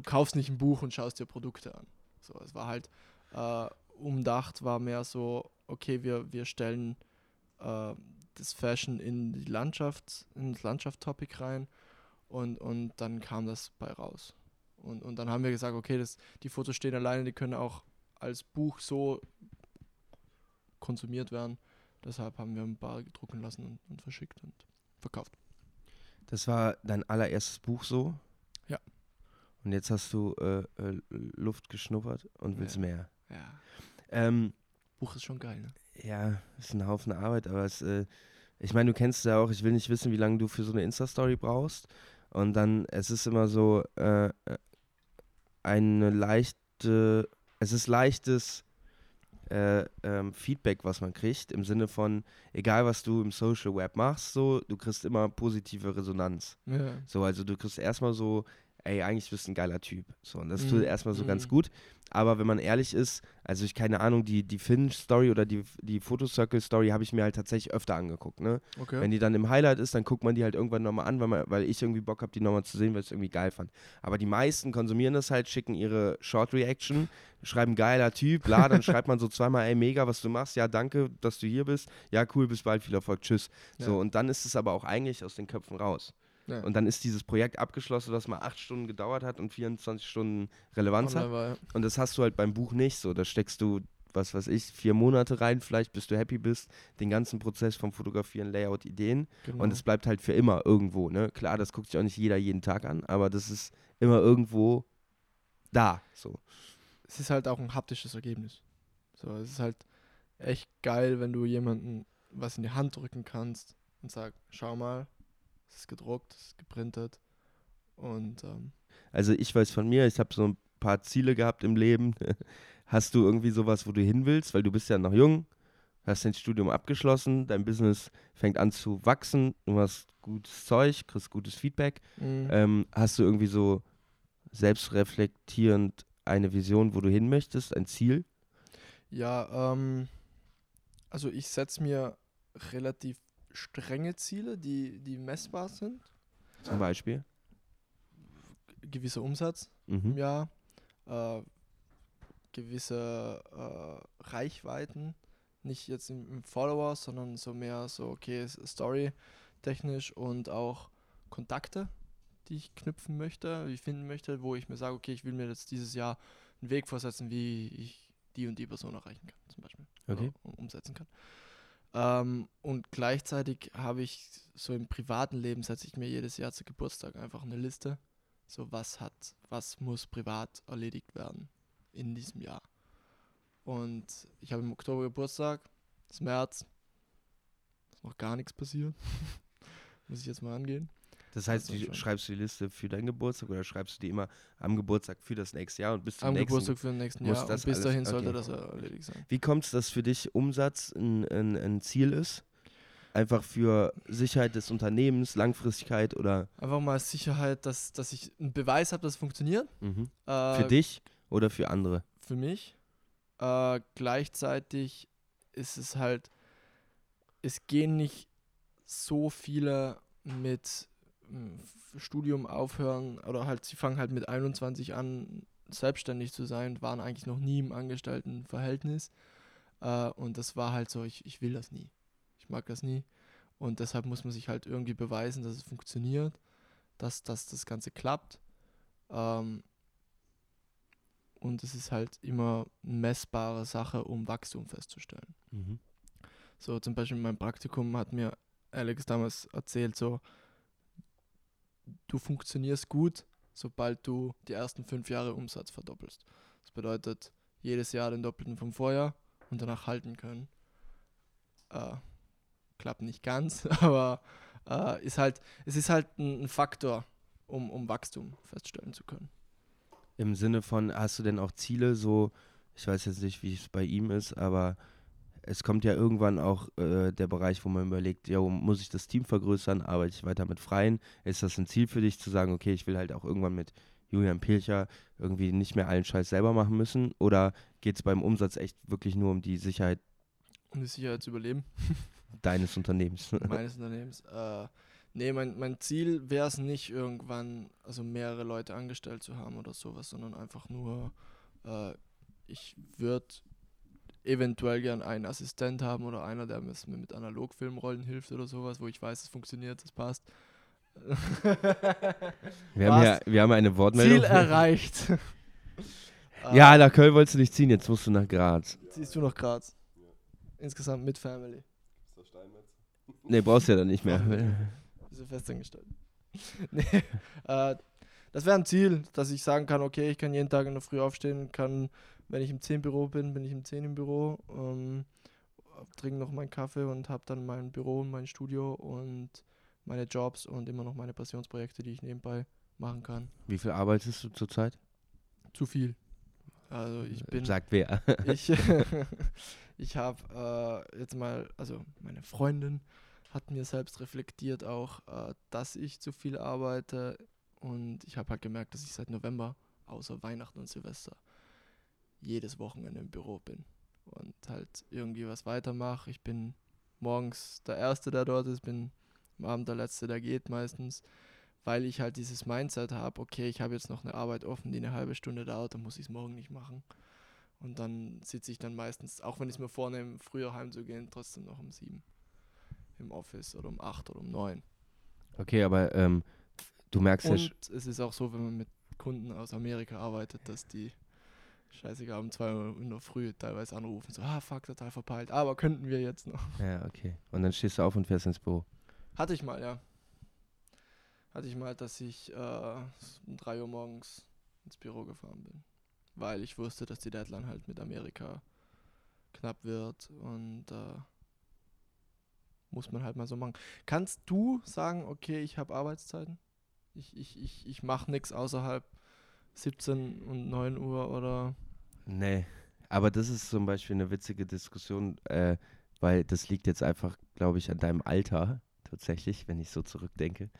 du kaufst nicht ein Buch und schaust dir Produkte an. So, es war halt äh, umdacht, war mehr so, okay, wir, wir stellen äh, das Fashion in die Landschaft, in das Landschaft-Topic rein und, und dann kam das bei raus. Und, und dann haben wir gesagt, okay, das, die Fotos stehen alleine, die können auch als Buch so konsumiert werden. Deshalb haben wir ein paar drucken lassen und, und verschickt und verkauft. Das war dein allererstes Buch so? Und jetzt hast du äh, äh, Luft geschnuppert und willst Ja. mehr. Ja. Ähm, Buch ist schon geil, ne? ja, ist ein Haufen Arbeit, aber es, äh, ich meine, du kennst es ja auch, ich will nicht wissen, wie lange du für so eine Insta-Story brauchst. Und dann, es ist immer so äh, äh, eine leichte, es ist leichtes äh, ähm, Feedback, was man kriegt, im Sinne von, egal was du im Social Web machst, so, du kriegst immer positive Resonanz. Ja. So, also du kriegst erstmal so, ey, eigentlich bist du ein geiler Typ. So, und das Mhm, tut erstmal so ganz mhm. gut. Aber wenn man ehrlich ist, also ich keine Ahnung, die, die Finn-Story oder die, die Photocircle-Story habe ich mir halt tatsächlich öfter angeguckt, ne? Okay. Wenn die dann im Highlight ist, dann guckt man die halt irgendwann nochmal an, weil, man, weil ich irgendwie Bock habe, die nochmal zu sehen, weil ich es irgendwie geil fand. Aber die meisten konsumieren das halt, schicken ihre Short Reaction, schreiben geiler Typ, bla, dann schreibt man so zweimal, ey, mega, was du machst, ja, danke, dass du hier bist, ja, cool, bis bald, viel Erfolg, tschüss. So, Ja. und dann ist es aber auch eigentlich aus den Köpfen raus. Ja. Und dann ist dieses Projekt abgeschlossen, das mal acht Stunden gedauert hat und 24 Stunden Relevanz hat. Online war, ja. Und das hast du halt beim Buch nicht so. Da steckst du, was weiß ich, vier Monate rein, vielleicht bis du happy bist, den ganzen Prozess vom Fotografieren, Layout, Ideen. Genau. Und es bleibt halt für immer irgendwo. Ne? Klar, das guckt sich auch nicht jeder jeden Tag an, aber das ist immer irgendwo da. So. es ist halt auch ein haptisches Ergebnis. So, es ist halt echt geil, wenn du jemandem was in die Hand drücken kannst und sagst, schau mal, es ist gedruckt, es ist geprintet und ähm, Also ich weiß von mir, ich habe so ein paar Ziele gehabt im Leben. Hast du irgendwie sowas, wo du hin willst? Weil du bist ja noch jung, hast dein Studium abgeschlossen, dein Business fängt an zu wachsen, du hast gutes Zeug, kriegst gutes Feedback. mh, Ähm, hast du irgendwie so selbstreflektierend eine Vision, wo du hin möchtest, ein Ziel? ja, ähm, also ich setze mir relativ strenge Ziele, die, die messbar sind. Zum Beispiel? Gewisser Umsatz im Mhm. Jahr, äh, gewisse äh, Reichweiten, nicht jetzt im, im Follower, sondern so mehr so, okay, Story-technisch und auch Kontakte, die ich knüpfen möchte, wie ich finden möchte, wo ich mir sage, okay, ich will mir jetzt dieses Jahr einen Weg vorsetzen, wie ich die und die Person erreichen kann, zum Beispiel. Okay. Um- umsetzen kann. Ähm, und gleichzeitig habe ich so im privaten Leben setze ich mir jedes Jahr zu Geburtstag einfach eine Liste. So was hat, was muss privat erledigt werden in diesem Jahr. Und ich habe im Oktober Geburtstag, ist März, ist noch gar nichts passiert. muss ich jetzt mal angehen. Das heißt, Also du schreibst du die Liste für deinen Geburtstag oder schreibst du die immer am Geburtstag für das nächste Jahr und bis zum Am nächsten Geburtstag für den nächsten Jahr. das Und bis dahin sollte okay. das erledigt sein. Wie kommt es, dass für dich Umsatz ein, ein, ein Ziel ist? Einfach für Sicherheit des Unternehmens, Langfristigkeit oder Einfach mal Sicherheit, dass, dass ich einen Beweis habe, dass es funktioniert. mhm. Äh, für dich oder für andere? Für mich. Äh, gleichzeitig ist es halt, es gehen nicht so viele mit Studium aufhören oder halt, sie fangen halt mit 21 an, selbstständig zu sein, waren eigentlich noch nie im Angestelltenverhältnis. Äh, und das war halt so, ich, ich will das nie. Ich mag das nie. Und deshalb muss man sich halt irgendwie beweisen, dass es funktioniert, dass, dass das Ganze klappt. Ähm, und es ist halt immer eine messbare Sache, um Wachstum festzustellen. Mhm. So zum Beispiel in meinem Praktikum hat mir Alex damals erzählt, so du funktionierst gut, sobald du die ersten fünf Jahre Umsatz verdoppelst. Das bedeutet jedes Jahr den Doppelten vom Vorjahr und danach halten können. Äh, klappt nicht ganz, aber äh, ist halt, es ist halt ein, ein Faktor, um, um Wachstum feststellen zu können. Im Sinne von, hast du denn auch Ziele, so, ich weiß jetzt nicht, wie es bei ihm ist, aber es kommt ja irgendwann auch äh, der Bereich, wo man überlegt, ja, muss ich das Team vergrößern, arbeite ich weiter mit Freien? Ist das ein Ziel für dich zu sagen, okay, ich will halt auch irgendwann mit Julian Pilcher irgendwie nicht mehr allen Scheiß selber machen müssen? Oder geht es beim Umsatz echt wirklich nur um die Sicherheit Um die Sicherheit zu überleben. deines Unternehmens? meines Unternehmens. Äh, nee, mein, mein Ziel wäre es nicht, irgendwann also mehrere Leute angestellt zu haben oder sowas, sondern einfach nur, äh, ich würde eventuell gern einen Assistent haben oder einer, der mir mit Analogfilmrollen hilft oder sowas, wo ich weiß, es funktioniert, das passt. Wir haben, ja, wir haben eine Wortmeldung. Ziel erreicht. Ja, nach Köln wolltest du nicht ziehen, jetzt musst du nach Graz. Ziehst du noch Graz? Insgesamt mit Family. Ist das Steinmetz? Nee, brauchst du ja dann nicht mehr. Bist du festangestellt? nee, äh, das wäre ein Ziel, dass ich sagen kann, okay, ich kann jeden Tag in der Früh aufstehen, kann, wenn ich im 10 Büro bin, bin ich im 10 im Büro, ähm, trinke noch meinen Kaffee und habe dann mein Büro und mein Studio und meine Jobs und immer noch meine Passionsprojekte, die ich nebenbei machen kann. Wie viel arbeitest du zurzeit? Zu viel. Also ich bin Sagt wer. ich ich habe äh, jetzt mal, also meine Freundin hat mir selbst reflektiert auch, äh, dass ich zu viel arbeite und ich habe halt gemerkt, dass ich seit November, außer Weihnachten und Silvester, jedes Wochenende im Büro bin und halt irgendwie was weitermache. Ich bin morgens der Erste, der dort ist, bin am Abend der Letzte, der geht meistens, weil ich halt dieses Mindset habe, okay, ich habe jetzt noch eine Arbeit offen, die eine halbe Stunde dauert, dann muss ich es morgen nicht machen. Und dann sitze ich dann meistens, auch wenn ich es mir vornehme, früher heimzugehen, trotzdem noch um sieben im Office oder um acht oder um neun. Okay, aber ähm, du merkst ja, Und sch- es ist auch so, wenn man mit Kunden aus Amerika arbeitet, dass die scheißegal um zwei Uhr in der Früh teilweise anrufen, so, ah, fuck, total verpeilt, aber könnten wir jetzt noch. ja, okay. Und dann stehst du auf und fährst ins Büro. Hatte ich mal, ja. Hatte ich mal, dass ich äh, um 3 Uhr morgens ins Büro gefahren bin. Weil ich wusste, dass die Deadline halt mit Amerika knapp wird und äh, muss man halt mal so machen. Kannst du sagen, okay, ich habe Arbeitszeiten? Ich, ich, ich, ich mache nichts außerhalb 17 und 9 Uhr oder. Nee, aber das ist zum Beispiel eine witzige Diskussion, äh, weil das liegt jetzt einfach, glaube ich, an deinem Alter tatsächlich, wenn ich so zurückdenke.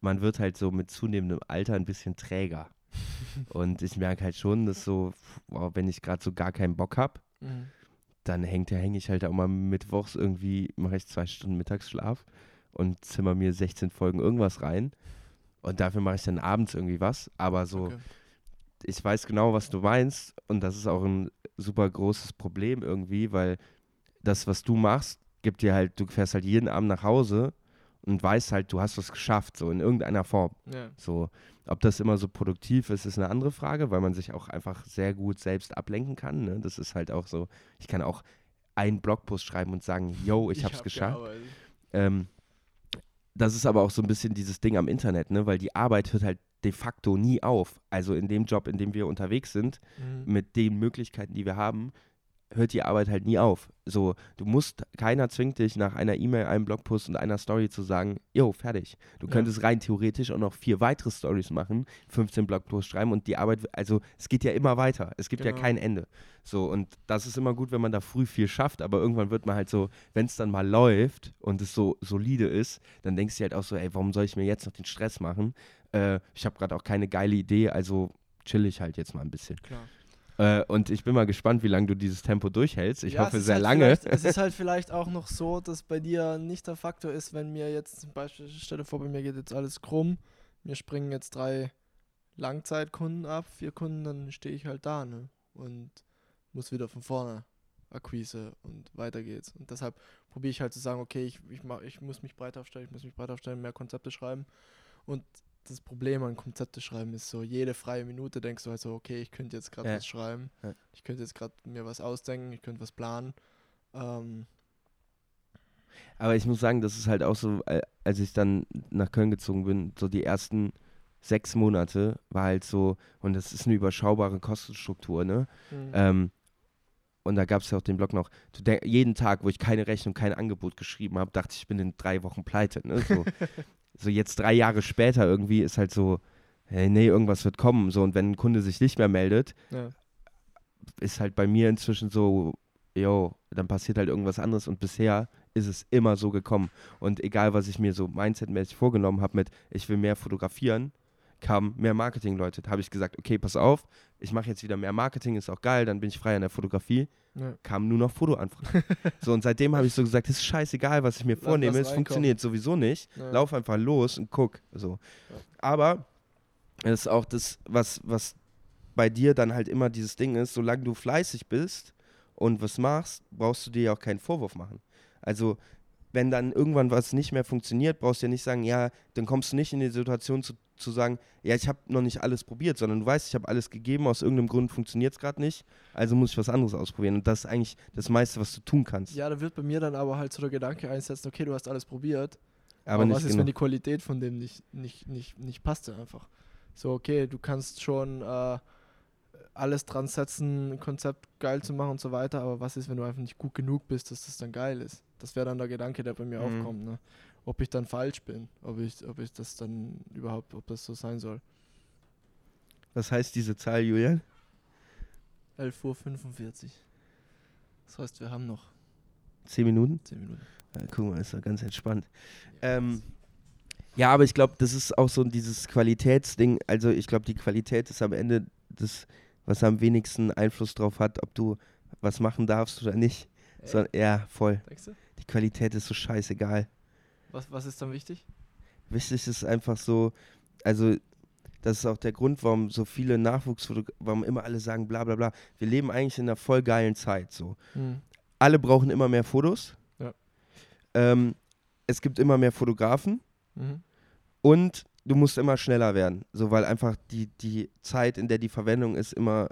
Man wird halt so mit zunehmendem Alter ein bisschen träger. Und ich merke halt schon, dass so, wow, wenn ich gerade so gar keinen Bock habe, Mhm. dann hängt, hänge ich halt auch mal mittwochs irgendwie, mache ich zwei Stunden Mittagsschlaf und zimmer mir 16 Folgen irgendwas rein. Und dafür mache ich dann abends irgendwie was. Aber so, Okay. Ich weiß genau, was du meinst. Und das ist auch ein super großes Problem irgendwie, weil das, was du machst, gibt dir halt, du fährst halt jeden Abend nach Hause und weißt halt, du hast was geschafft, so in irgendeiner Form. Ja. So, ob das immer so produktiv ist, ist eine andere Frage, weil man sich auch einfach sehr gut selbst ablenken kann. Ne? Das ist halt auch so, ich kann auch einen Blogpost schreiben und sagen, yo, ich, hab's hab geschafft. Ähm, das ist aber auch so ein bisschen dieses Ding am Internet, ne? weil die Arbeit hört halt de facto nie auf. Also in dem Job, in dem wir unterwegs sind, Mhm. mit den Möglichkeiten, die wir haben, hört die Arbeit halt nie auf. So, du musst, keiner zwingt dich nach einer E-Mail, einem Blogpost und einer Story zu sagen, jo, fertig. Du Ja. könntest rein theoretisch auch noch vier weitere Stories machen, 15 Blogposts schreiben und die Arbeit, also es geht ja immer weiter. Es gibt ja Genau. kein Ende. So, und das ist immer gut, wenn man da früh viel schafft, aber irgendwann wird man halt so, wenn es dann mal läuft und es so solide ist, dann denkst du halt auch so, ey, warum soll ich mir jetzt noch den Stress machen? Äh, ich habe gerade auch keine geile Idee, also chill ich halt jetzt mal ein bisschen. Klar. Äh, und ich bin mal gespannt, wie lange du dieses Tempo durchhältst. Ich Ja, hoffe sehr halt lange. Es ist halt vielleicht auch noch so, dass bei dir nicht der Faktor ist, wenn mir jetzt zum Beispiel, stell dir vor, bei mir geht jetzt alles krumm, mir springen jetzt drei Langzeitkunden ab, vier Kunden, dann stehe ich halt da, ne? Und muss wieder von vorne Akquise und weiter geht's. Und deshalb probiere ich halt zu sagen, okay, ich, ich, mach, ich muss mich breit aufstellen, ich muss mich breit aufstellen, mehr Konzepte schreiben. Und das Problem an Konzepte schreiben ist so, jede freie Minute denkst du halt so, okay, ich könnte jetzt gerade Ja. was schreiben, Ja. ich könnte jetzt gerade mir was ausdenken, ich könnte was planen. Ähm, Aber ich muss sagen, das ist halt auch so, äh, als ich dann nach Köln gezogen bin, so die ersten sechs Monate war halt so, und das ist eine überschaubare Kostenstruktur, ne? Ähm, und da gab es ja auch den Blog noch. Jeden Tag, wo ich keine Rechnung, kein Angebot geschrieben habe, dachte ich, ich bin in drei Wochen pleite. Ne? So, so jetzt drei Jahre später irgendwie ist halt so, hey, nee, irgendwas wird kommen. So, und wenn ein Kunde sich nicht mehr meldet, ja. ist halt bei mir inzwischen so, yo, dann passiert halt irgendwas anderes. Und bisher ist es immer so gekommen. Und egal, was ich mir so mindsetmäßig vorgenommen habe mit, ich will mehr fotografieren, kamen mehr Marketing-Leute. Da habe ich gesagt, okay, pass auf, ich mache jetzt wieder mehr Marketing, ist auch geil, dann bin ich frei an der Fotografie. Ja. Kamen nur noch Fotoanfragen. so, und seitdem habe ich so gesagt, es ist scheißegal, was ich mir Lass vornehme, es funktioniert sowieso nicht. Ja. Lauf einfach los und guck. So. Ja. Aber das ist auch das, was, was bei dir dann halt immer dieses Ding ist, solange du fleißig bist und was machst, brauchst du dir ja auch keinen Vorwurf machen. Also, wenn dann irgendwann was nicht mehr funktioniert, brauchst du ja nicht sagen, ja, dann kommst du nicht in die Situation zu, zu sagen, ja, ich habe noch nicht alles probiert, sondern du weißt, ich habe alles gegeben, aus irgendeinem Grund funktioniert es gerade nicht, also muss ich was anderes ausprobieren. Und das ist eigentlich das meiste, was du tun kannst. ja, da wird bei mir dann aber halt so der Gedanke einsetzen, okay, du hast alles probiert, aber, nicht was ist, genug. wenn die Qualität von dem nicht, nicht, nicht, nicht passte einfach? So, okay, du kannst schon äh, alles dran setzen, ein Konzept geil zu machen und so weiter, aber was ist, wenn du einfach nicht gut genug bist, dass das dann geil ist? Das wäre dann der Gedanke, der bei mir Mhm. aufkommt, ne? Ob ich dann falsch bin, ob ich, ob ich das dann überhaupt, ob das so sein soll. Was heißt diese Zahl, Julian? 11.45 Uhr. Das heißt, wir haben noch Zehn Minuten? 10 Minuten. Ja, guck mal, ist doch ganz entspannt. Ähm, Ja, aber ich glaube, das ist auch so dieses Qualitätsding. Also ich glaube, die Qualität ist am Ende das, was am wenigsten Einfluss drauf hat, ob du was machen darfst oder nicht. Ey, So, ja, voll. denkst du? Die Qualität ist so scheißegal. Was, was ist dann wichtig? Wichtig ist einfach so, also das ist auch der Grund, warum so viele Nachwuchsfotografen, warum immer alle sagen, bla bla bla. Wir leben eigentlich in einer voll geilen Zeit. So. Alle brauchen immer mehr Fotos. Ja. Ähm, es gibt immer mehr Fotografen. Mhm. Und du musst immer schneller werden, so weil einfach die, die Zeit, in der die Verwendung ist, immer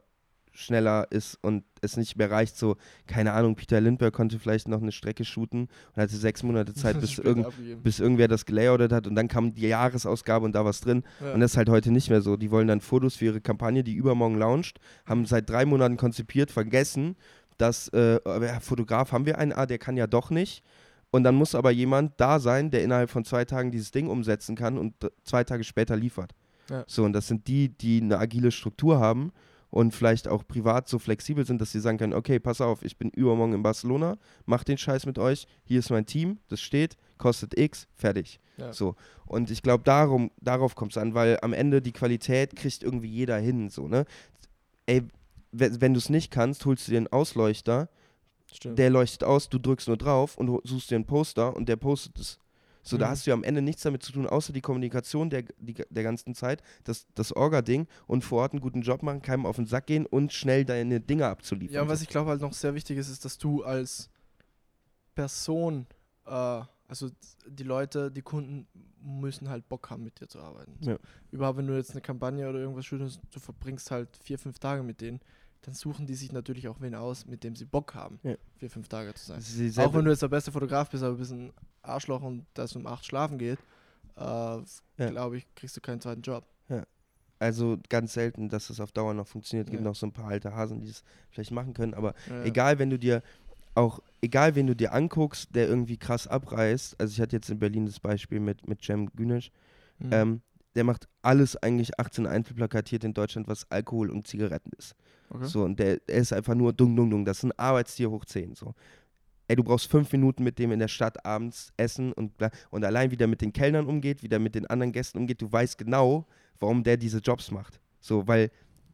schneller ist und es nicht mehr reicht. So, keine Ahnung, Peter Lindbergh konnte vielleicht noch eine Strecke shooten und hatte sechs Monate Zeit, bis, irgend, bis irgendwer das gelayoutet hat und dann kam die Jahresausgabe und da was drin. Ja. Und das ist halt heute nicht mehr so. Die wollen dann Fotos für ihre Kampagne, die übermorgen launcht, haben seit drei Monaten konzipiert, vergessen, dass äh, Fotograf haben wir einen, ah, der kann ja doch nicht. Und dann muss aber jemand da sein, der innerhalb von zwei Tagen dieses Ding umsetzen kann und zwei Tage später liefert. Ja. So, und das sind die, die eine agile Struktur haben und vielleicht auch privat so flexibel sind, dass sie sagen können, okay, pass auf, ich bin übermorgen in Barcelona, mach den Scheiß mit euch, hier ist mein Team, das steht, kostet X, fertig. Ja. So. Und ich glaube, darum, darauf kommt es an, weil am Ende die Qualität kriegt irgendwie jeder hin. So, ne? Ey, we- wenn du es nicht kannst, holst du dir einen Ausleuchter, Stimmt. der leuchtet aus, du drückst nur drauf und suchst dir einen Poster und der postet es. So, da Mhm. hast du ja am Ende nichts damit zu tun, außer die Kommunikation der, die, der ganzen Zeit, das, das Orga-Ding und vor Ort einen guten Job machen, keinem auf den Sack gehen und schnell deine Dinge abzuliefern. Ja, und was ich glaube halt noch sehr wichtig ist, ist, dass du als Person, äh, also die Leute, die Kunden müssen halt Bock haben, mit dir zu arbeiten. So. Ja. Überhaupt, wenn du jetzt eine Kampagne oder irgendwas shootest, du verbringst halt vier, fünf Tage mit denen, dann suchen die sich natürlich auch wen aus, mit dem sie Bock haben, Ja. vier, fünf Tage zu sein. Sie Auch wenn du jetzt der beste Fotograf bist, aber bist ein Arschloch und das um acht schlafen geht, äh, glaube ich, kriegst du keinen zweiten Job. also ganz selten, dass das auf Dauer noch funktioniert. Es gibt Ja. noch so ein paar alte Hasen, die das vielleicht machen können, aber Ja, egal, wenn du dir auch, egal, wen du dir anguckst, der irgendwie krass abreißt, also ich hatte jetzt in Berlin das Beispiel mit, mit Cem Günesch, Mhm. ähm, der macht alles eigentlich 18 einzelplakatiert in Deutschland, was Alkohol und Zigaretten ist. okay. So, und der, der ist einfach nur dung, dung, dung. Das ist ein Arbeitstier hoch 10. So. Ey, du brauchst fünf Minuten mit dem in der Stadt abends essen und, und allein wie der mit den Kellnern umgeht, wie der mit den anderen Gästen umgeht, du weißt genau, warum der diese Jobs macht. So, weil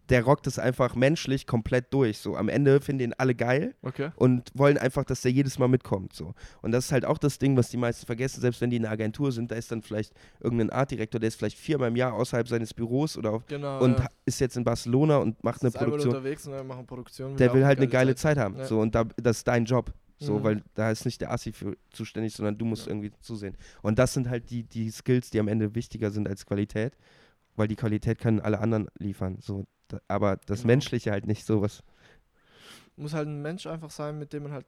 der rockt es einfach menschlich komplett durch. So am Ende finden ihn alle geil Okay. und wollen einfach, dass der jedes Mal mitkommt. So. Und das ist halt auch das Ding, was die meisten vergessen, selbst wenn die in einer Agentur sind, da ist dann vielleicht irgendein Artdirektor, der ist vielleicht viermal im Jahr außerhalb seines Büros oder auf, Genau. und ja. ist jetzt in Barcelona und macht eine ist einmal Produktion. unterwegs und machen Produktion. Der will halt eine geile Zeit, haben. Ja. So, und da, das ist dein Job. So, Mhm. weil da ist nicht der Assi für zuständig, sondern du musst Ja. irgendwie zusehen. Und das sind halt die, die Skills, die am Ende wichtiger sind als Qualität, weil die Qualität können alle anderen liefern. So, da, aber das Genau. Menschliche halt nicht sowas. Muss halt ein Mensch einfach sein, mit dem man halt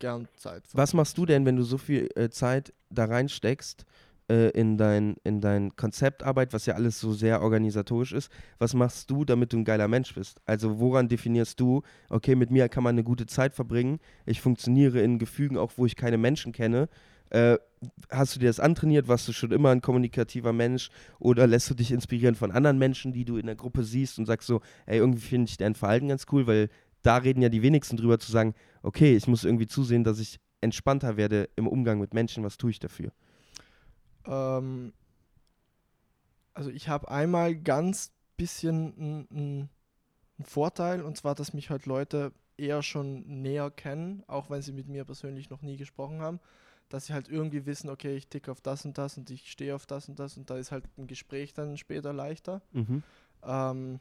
gern Zeit Was machst du denn, wenn du so viel äh, Zeit da reinsteckst äh, in, dein, in dein Konzeptarbeit, was ja alles so sehr organisatorisch ist? Was machst du, damit du ein geiler Mensch bist? Also woran definierst du, okay, mit mir kann man eine gute Zeit verbringen, ich funktioniere in Gefügen, auch wo ich keine Menschen kenne. Äh, hast du dir das antrainiert? Warst du schon immer ein kommunikativer Mensch? Oder lässt du dich inspirieren von anderen Menschen, die du in der Gruppe siehst und sagst so, ey, irgendwie finde ich dein Verhalten ganz cool, weil da reden ja die wenigsten drüber zu sagen, okay, ich muss irgendwie zusehen, dass ich entspannter werde im Umgang mit Menschen, was tue ich dafür? Ähm, also ich habe einmal ganz bisschen einen Vorteil und zwar, dass mich halt Leute eher schon näher kennen, auch wenn sie mit mir persönlich noch nie gesprochen haben, dass sie halt irgendwie wissen, okay, ich ticke auf das und das und ich stehe auf das und das und da ist halt ein Gespräch dann später leichter. Mhm. Ähm,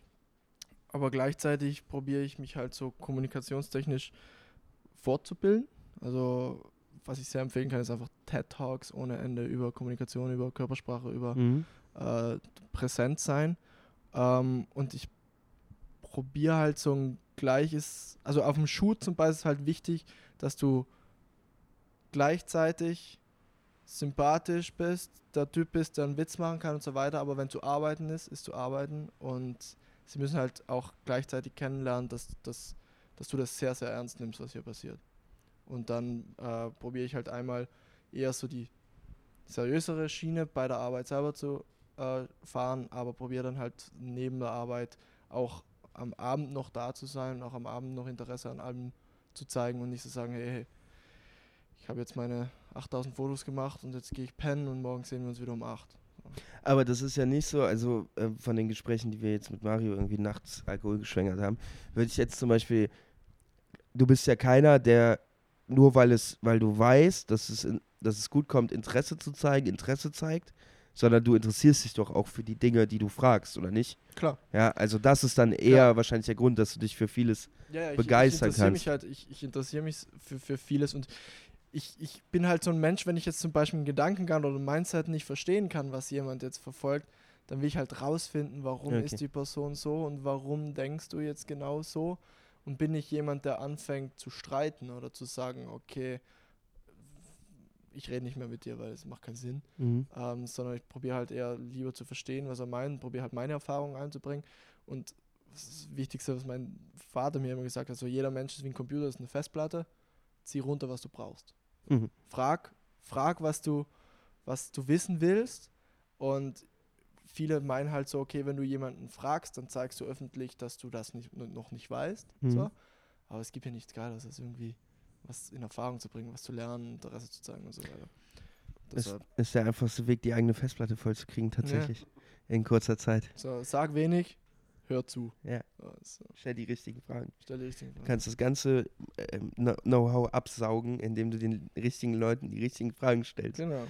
aber gleichzeitig probiere ich mich halt so kommunikationstechnisch fortzubilden. Also was ich sehr empfehlen kann, ist einfach TED Talks ohne Ende über Kommunikation, über Körpersprache, über Mhm. äh, präsent sein. Ähm, und ich probiere halt so ein gleiches, also auf dem Shoot zum Beispiel ist halt wichtig, dass du gleichzeitig sympathisch bist, der Typ bist, der einen Witz machen kann und so weiter, aber wenn zu arbeiten ist, ist zu arbeiten und sie müssen halt auch gleichzeitig kennenlernen, dass, dass, dass du das sehr, sehr ernst nimmst, was hier passiert. Und dann äh, probiere ich halt einmal eher so die seriösere Schiene bei der Arbeit selber zu äh, fahren, aber probiere dann halt neben der Arbeit auch am Abend noch da zu sein und auch am Abend noch Interesse an allem zu zeigen und nicht zu sagen, hey, hey ich habe jetzt meine 8000 Fotos gemacht und jetzt gehe ich pennen und morgen sehen wir uns wieder um 8. Aber das ist ja nicht so, also äh, von den Gesprächen, die wir jetzt mit Mario irgendwie nachts Alkohol geschwängert haben, würde ich jetzt zum Beispiel, du bist ja keiner, der nur weil es, weil du weißt, dass es, in, dass es gut kommt, Interesse zu zeigen, Interesse zeigt, sondern du interessierst dich doch auch für die Dinge, die du fragst, oder nicht? Klar. Ja, also das ist dann eher Ja. wahrscheinlich der Grund, dass du dich für vieles Ja, ja, ich, begeistern ich interessiere kannst. mich halt, ich, ich interessiere mich für, für vieles und ich, ich bin halt so ein Mensch, wenn ich jetzt zum Beispiel einen Gedankengang oder ein Mindset nicht verstehen kann, was jemand jetzt verfolgt, dann will ich halt rausfinden, warum Okay. ist die Person so und warum denkst du jetzt genau so und bin ich jemand, der anfängt zu streiten oder zu sagen, okay, ich rede nicht mehr mit dir, weil es macht keinen Sinn ähm, sondern ich probiere halt eher lieber zu verstehen, was er meint, probiere halt meine Erfahrungen einzubringen. Und das Wichtigste, was mein Vater mir immer gesagt hat, so jeder Mensch ist wie ein Computer, ist eine Festplatte, zieh runter, was du brauchst. Mhm. Frag, frag, was du, was du wissen willst. Und viele meinen halt so, okay, wenn du jemanden fragst, dann zeigst du öffentlich, dass du das nicht, noch nicht weißt. Mhm. So. Aber es gibt ja nichts Geiles, als irgendwie was in Erfahrung zu bringen, was zu lernen, Interesse zu zeigen und so weiter. Das ist der einfachste Weg, die eigene Festplatte vollzukriegen, tatsächlich. In kurzer Zeit. so, sag wenig, hör zu. Ja. So, so, Stell die richtigen Fragen. stell die richtigen Du Fragen. kannst das ganze Know- Know-how absaugen, indem du den richtigen Leuten die richtigen Fragen stellst. Genau.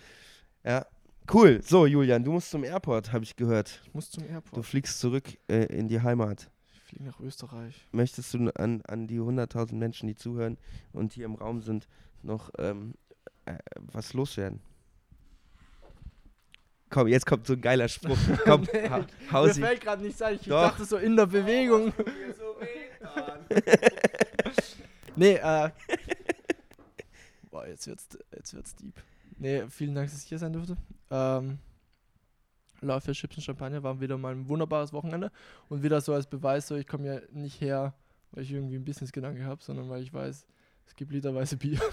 Ja. Cool. So, Julian, du musst zum Airport, habe ich gehört. Ich muss zum Du Airport. fliegst zurück äh, in die Heimat. Ich fliege nach Österreich. Möchtest du an, an die 100.000 Menschen, die zuhören und hier im Raum sind, noch ähm, äh, was loswerden? Komm, jetzt kommt so ein geiler Spruch. Komm, Nee, ha, Mir sie. fällt gerade nicht ein. Ich Doch. dachte so in der Bewegung. nee, äh. Boah, jetzt wird's, jetzt wird's deep. Nee, vielen Dank, dass ich hier sein durfte. Ähm, für Chips und Champagner war wieder mal ein wunderbares Wochenende. Und wieder so als Beweis, so ich komme ja nicht her, weil ich irgendwie einen Business-Gedanke habe, sondern weil ich weiß, es gibt literweise Bier.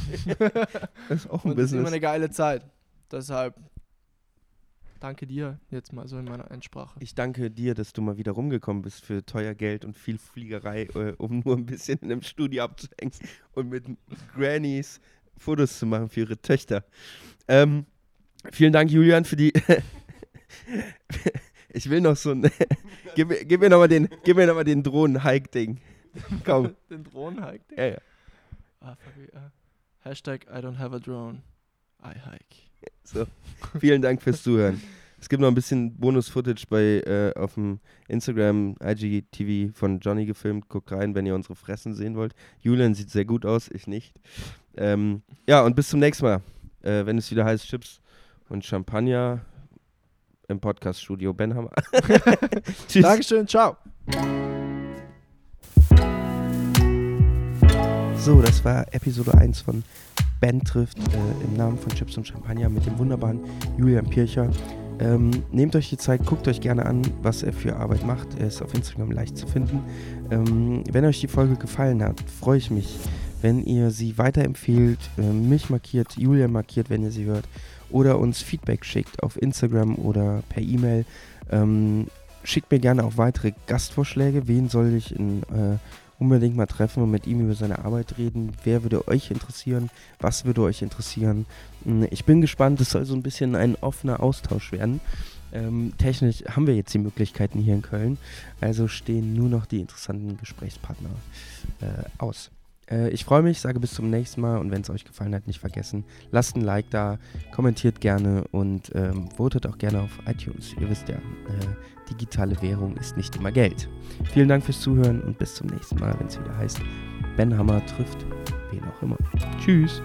Das ist auch ein Und es ist immer Business. eine geile Zeit. Deshalb danke dir jetzt mal so in meiner Einsprache. Ich danke dir, dass du mal wieder rumgekommen bist für teuer Geld und viel Fliegerei, äh, um nur ein bisschen in einem Studio abzuhängen und mit Grannies Fotos zu machen für ihre Töchter. Ähm, vielen Dank, Julian, für die Ich will noch so ein. gib, mir- gib mir nochmal den, gib mir noch mal den Drohnen-Hike-Ding. Komm. Den Drohnen-Hike? Ja, ja. Ah, ah. Hashtag I don't have a drone. I hike. So. Vielen Dank fürs Zuhören. Es gibt noch ein bisschen Bonus-Footage bei äh, auf dem Instagram IGTV von Johnny gefilmt. Guckt rein, wenn ihr unsere Fressen sehen wollt. Julian sieht sehr gut aus, ich nicht. Ähm, ja, und bis zum nächsten Mal, äh, wenn es wieder heißt Chips und Champagner im Podcast-Studio Ben Hammer. Tschüss. Dankeschön, ciao. So, das war Episode 1 von Ben trifft äh, im Namen von Chips und Champagner mit dem wunderbaren Julian Pircher. Ähm, nehmt euch die Zeit, guckt euch gerne an, was er für Arbeit macht. Er ist auf Instagram leicht zu finden. Ähm, wenn euch die Folge gefallen hat, freue ich mich, wenn ihr sie weiterempfehlt, äh, mich markiert, Julian markiert, wenn ihr sie hört, oder uns Feedback schickt auf Instagram oder per E-Mail. Ähm, schickt mir gerne auch weitere Gastvorschläge. Wen soll ich in äh, unbedingt mal treffen und mit ihm über seine Arbeit reden. Wer würde euch interessieren? Was würde euch interessieren? Hm, Ich bin gespannt, es soll so ein bisschen ein offener Austausch werden. Ähm, technisch haben wir jetzt die Möglichkeiten hier in Köln, also stehen nur noch die interessanten Gesprächspartner äh, aus. Äh, ich freue mich, sage bis zum nächsten Mal und wenn es euch gefallen hat, nicht vergessen, lasst ein Like da, kommentiert gerne und ähm, votet auch gerne auf iTunes. Ihr wisst ja, äh, digitale Währung ist nicht immer Geld. Vielen Dank fürs Zuhören und bis zum nächsten Mal, wenn es wieder heißt, Ben Hammer trifft wen auch immer. Tschüss.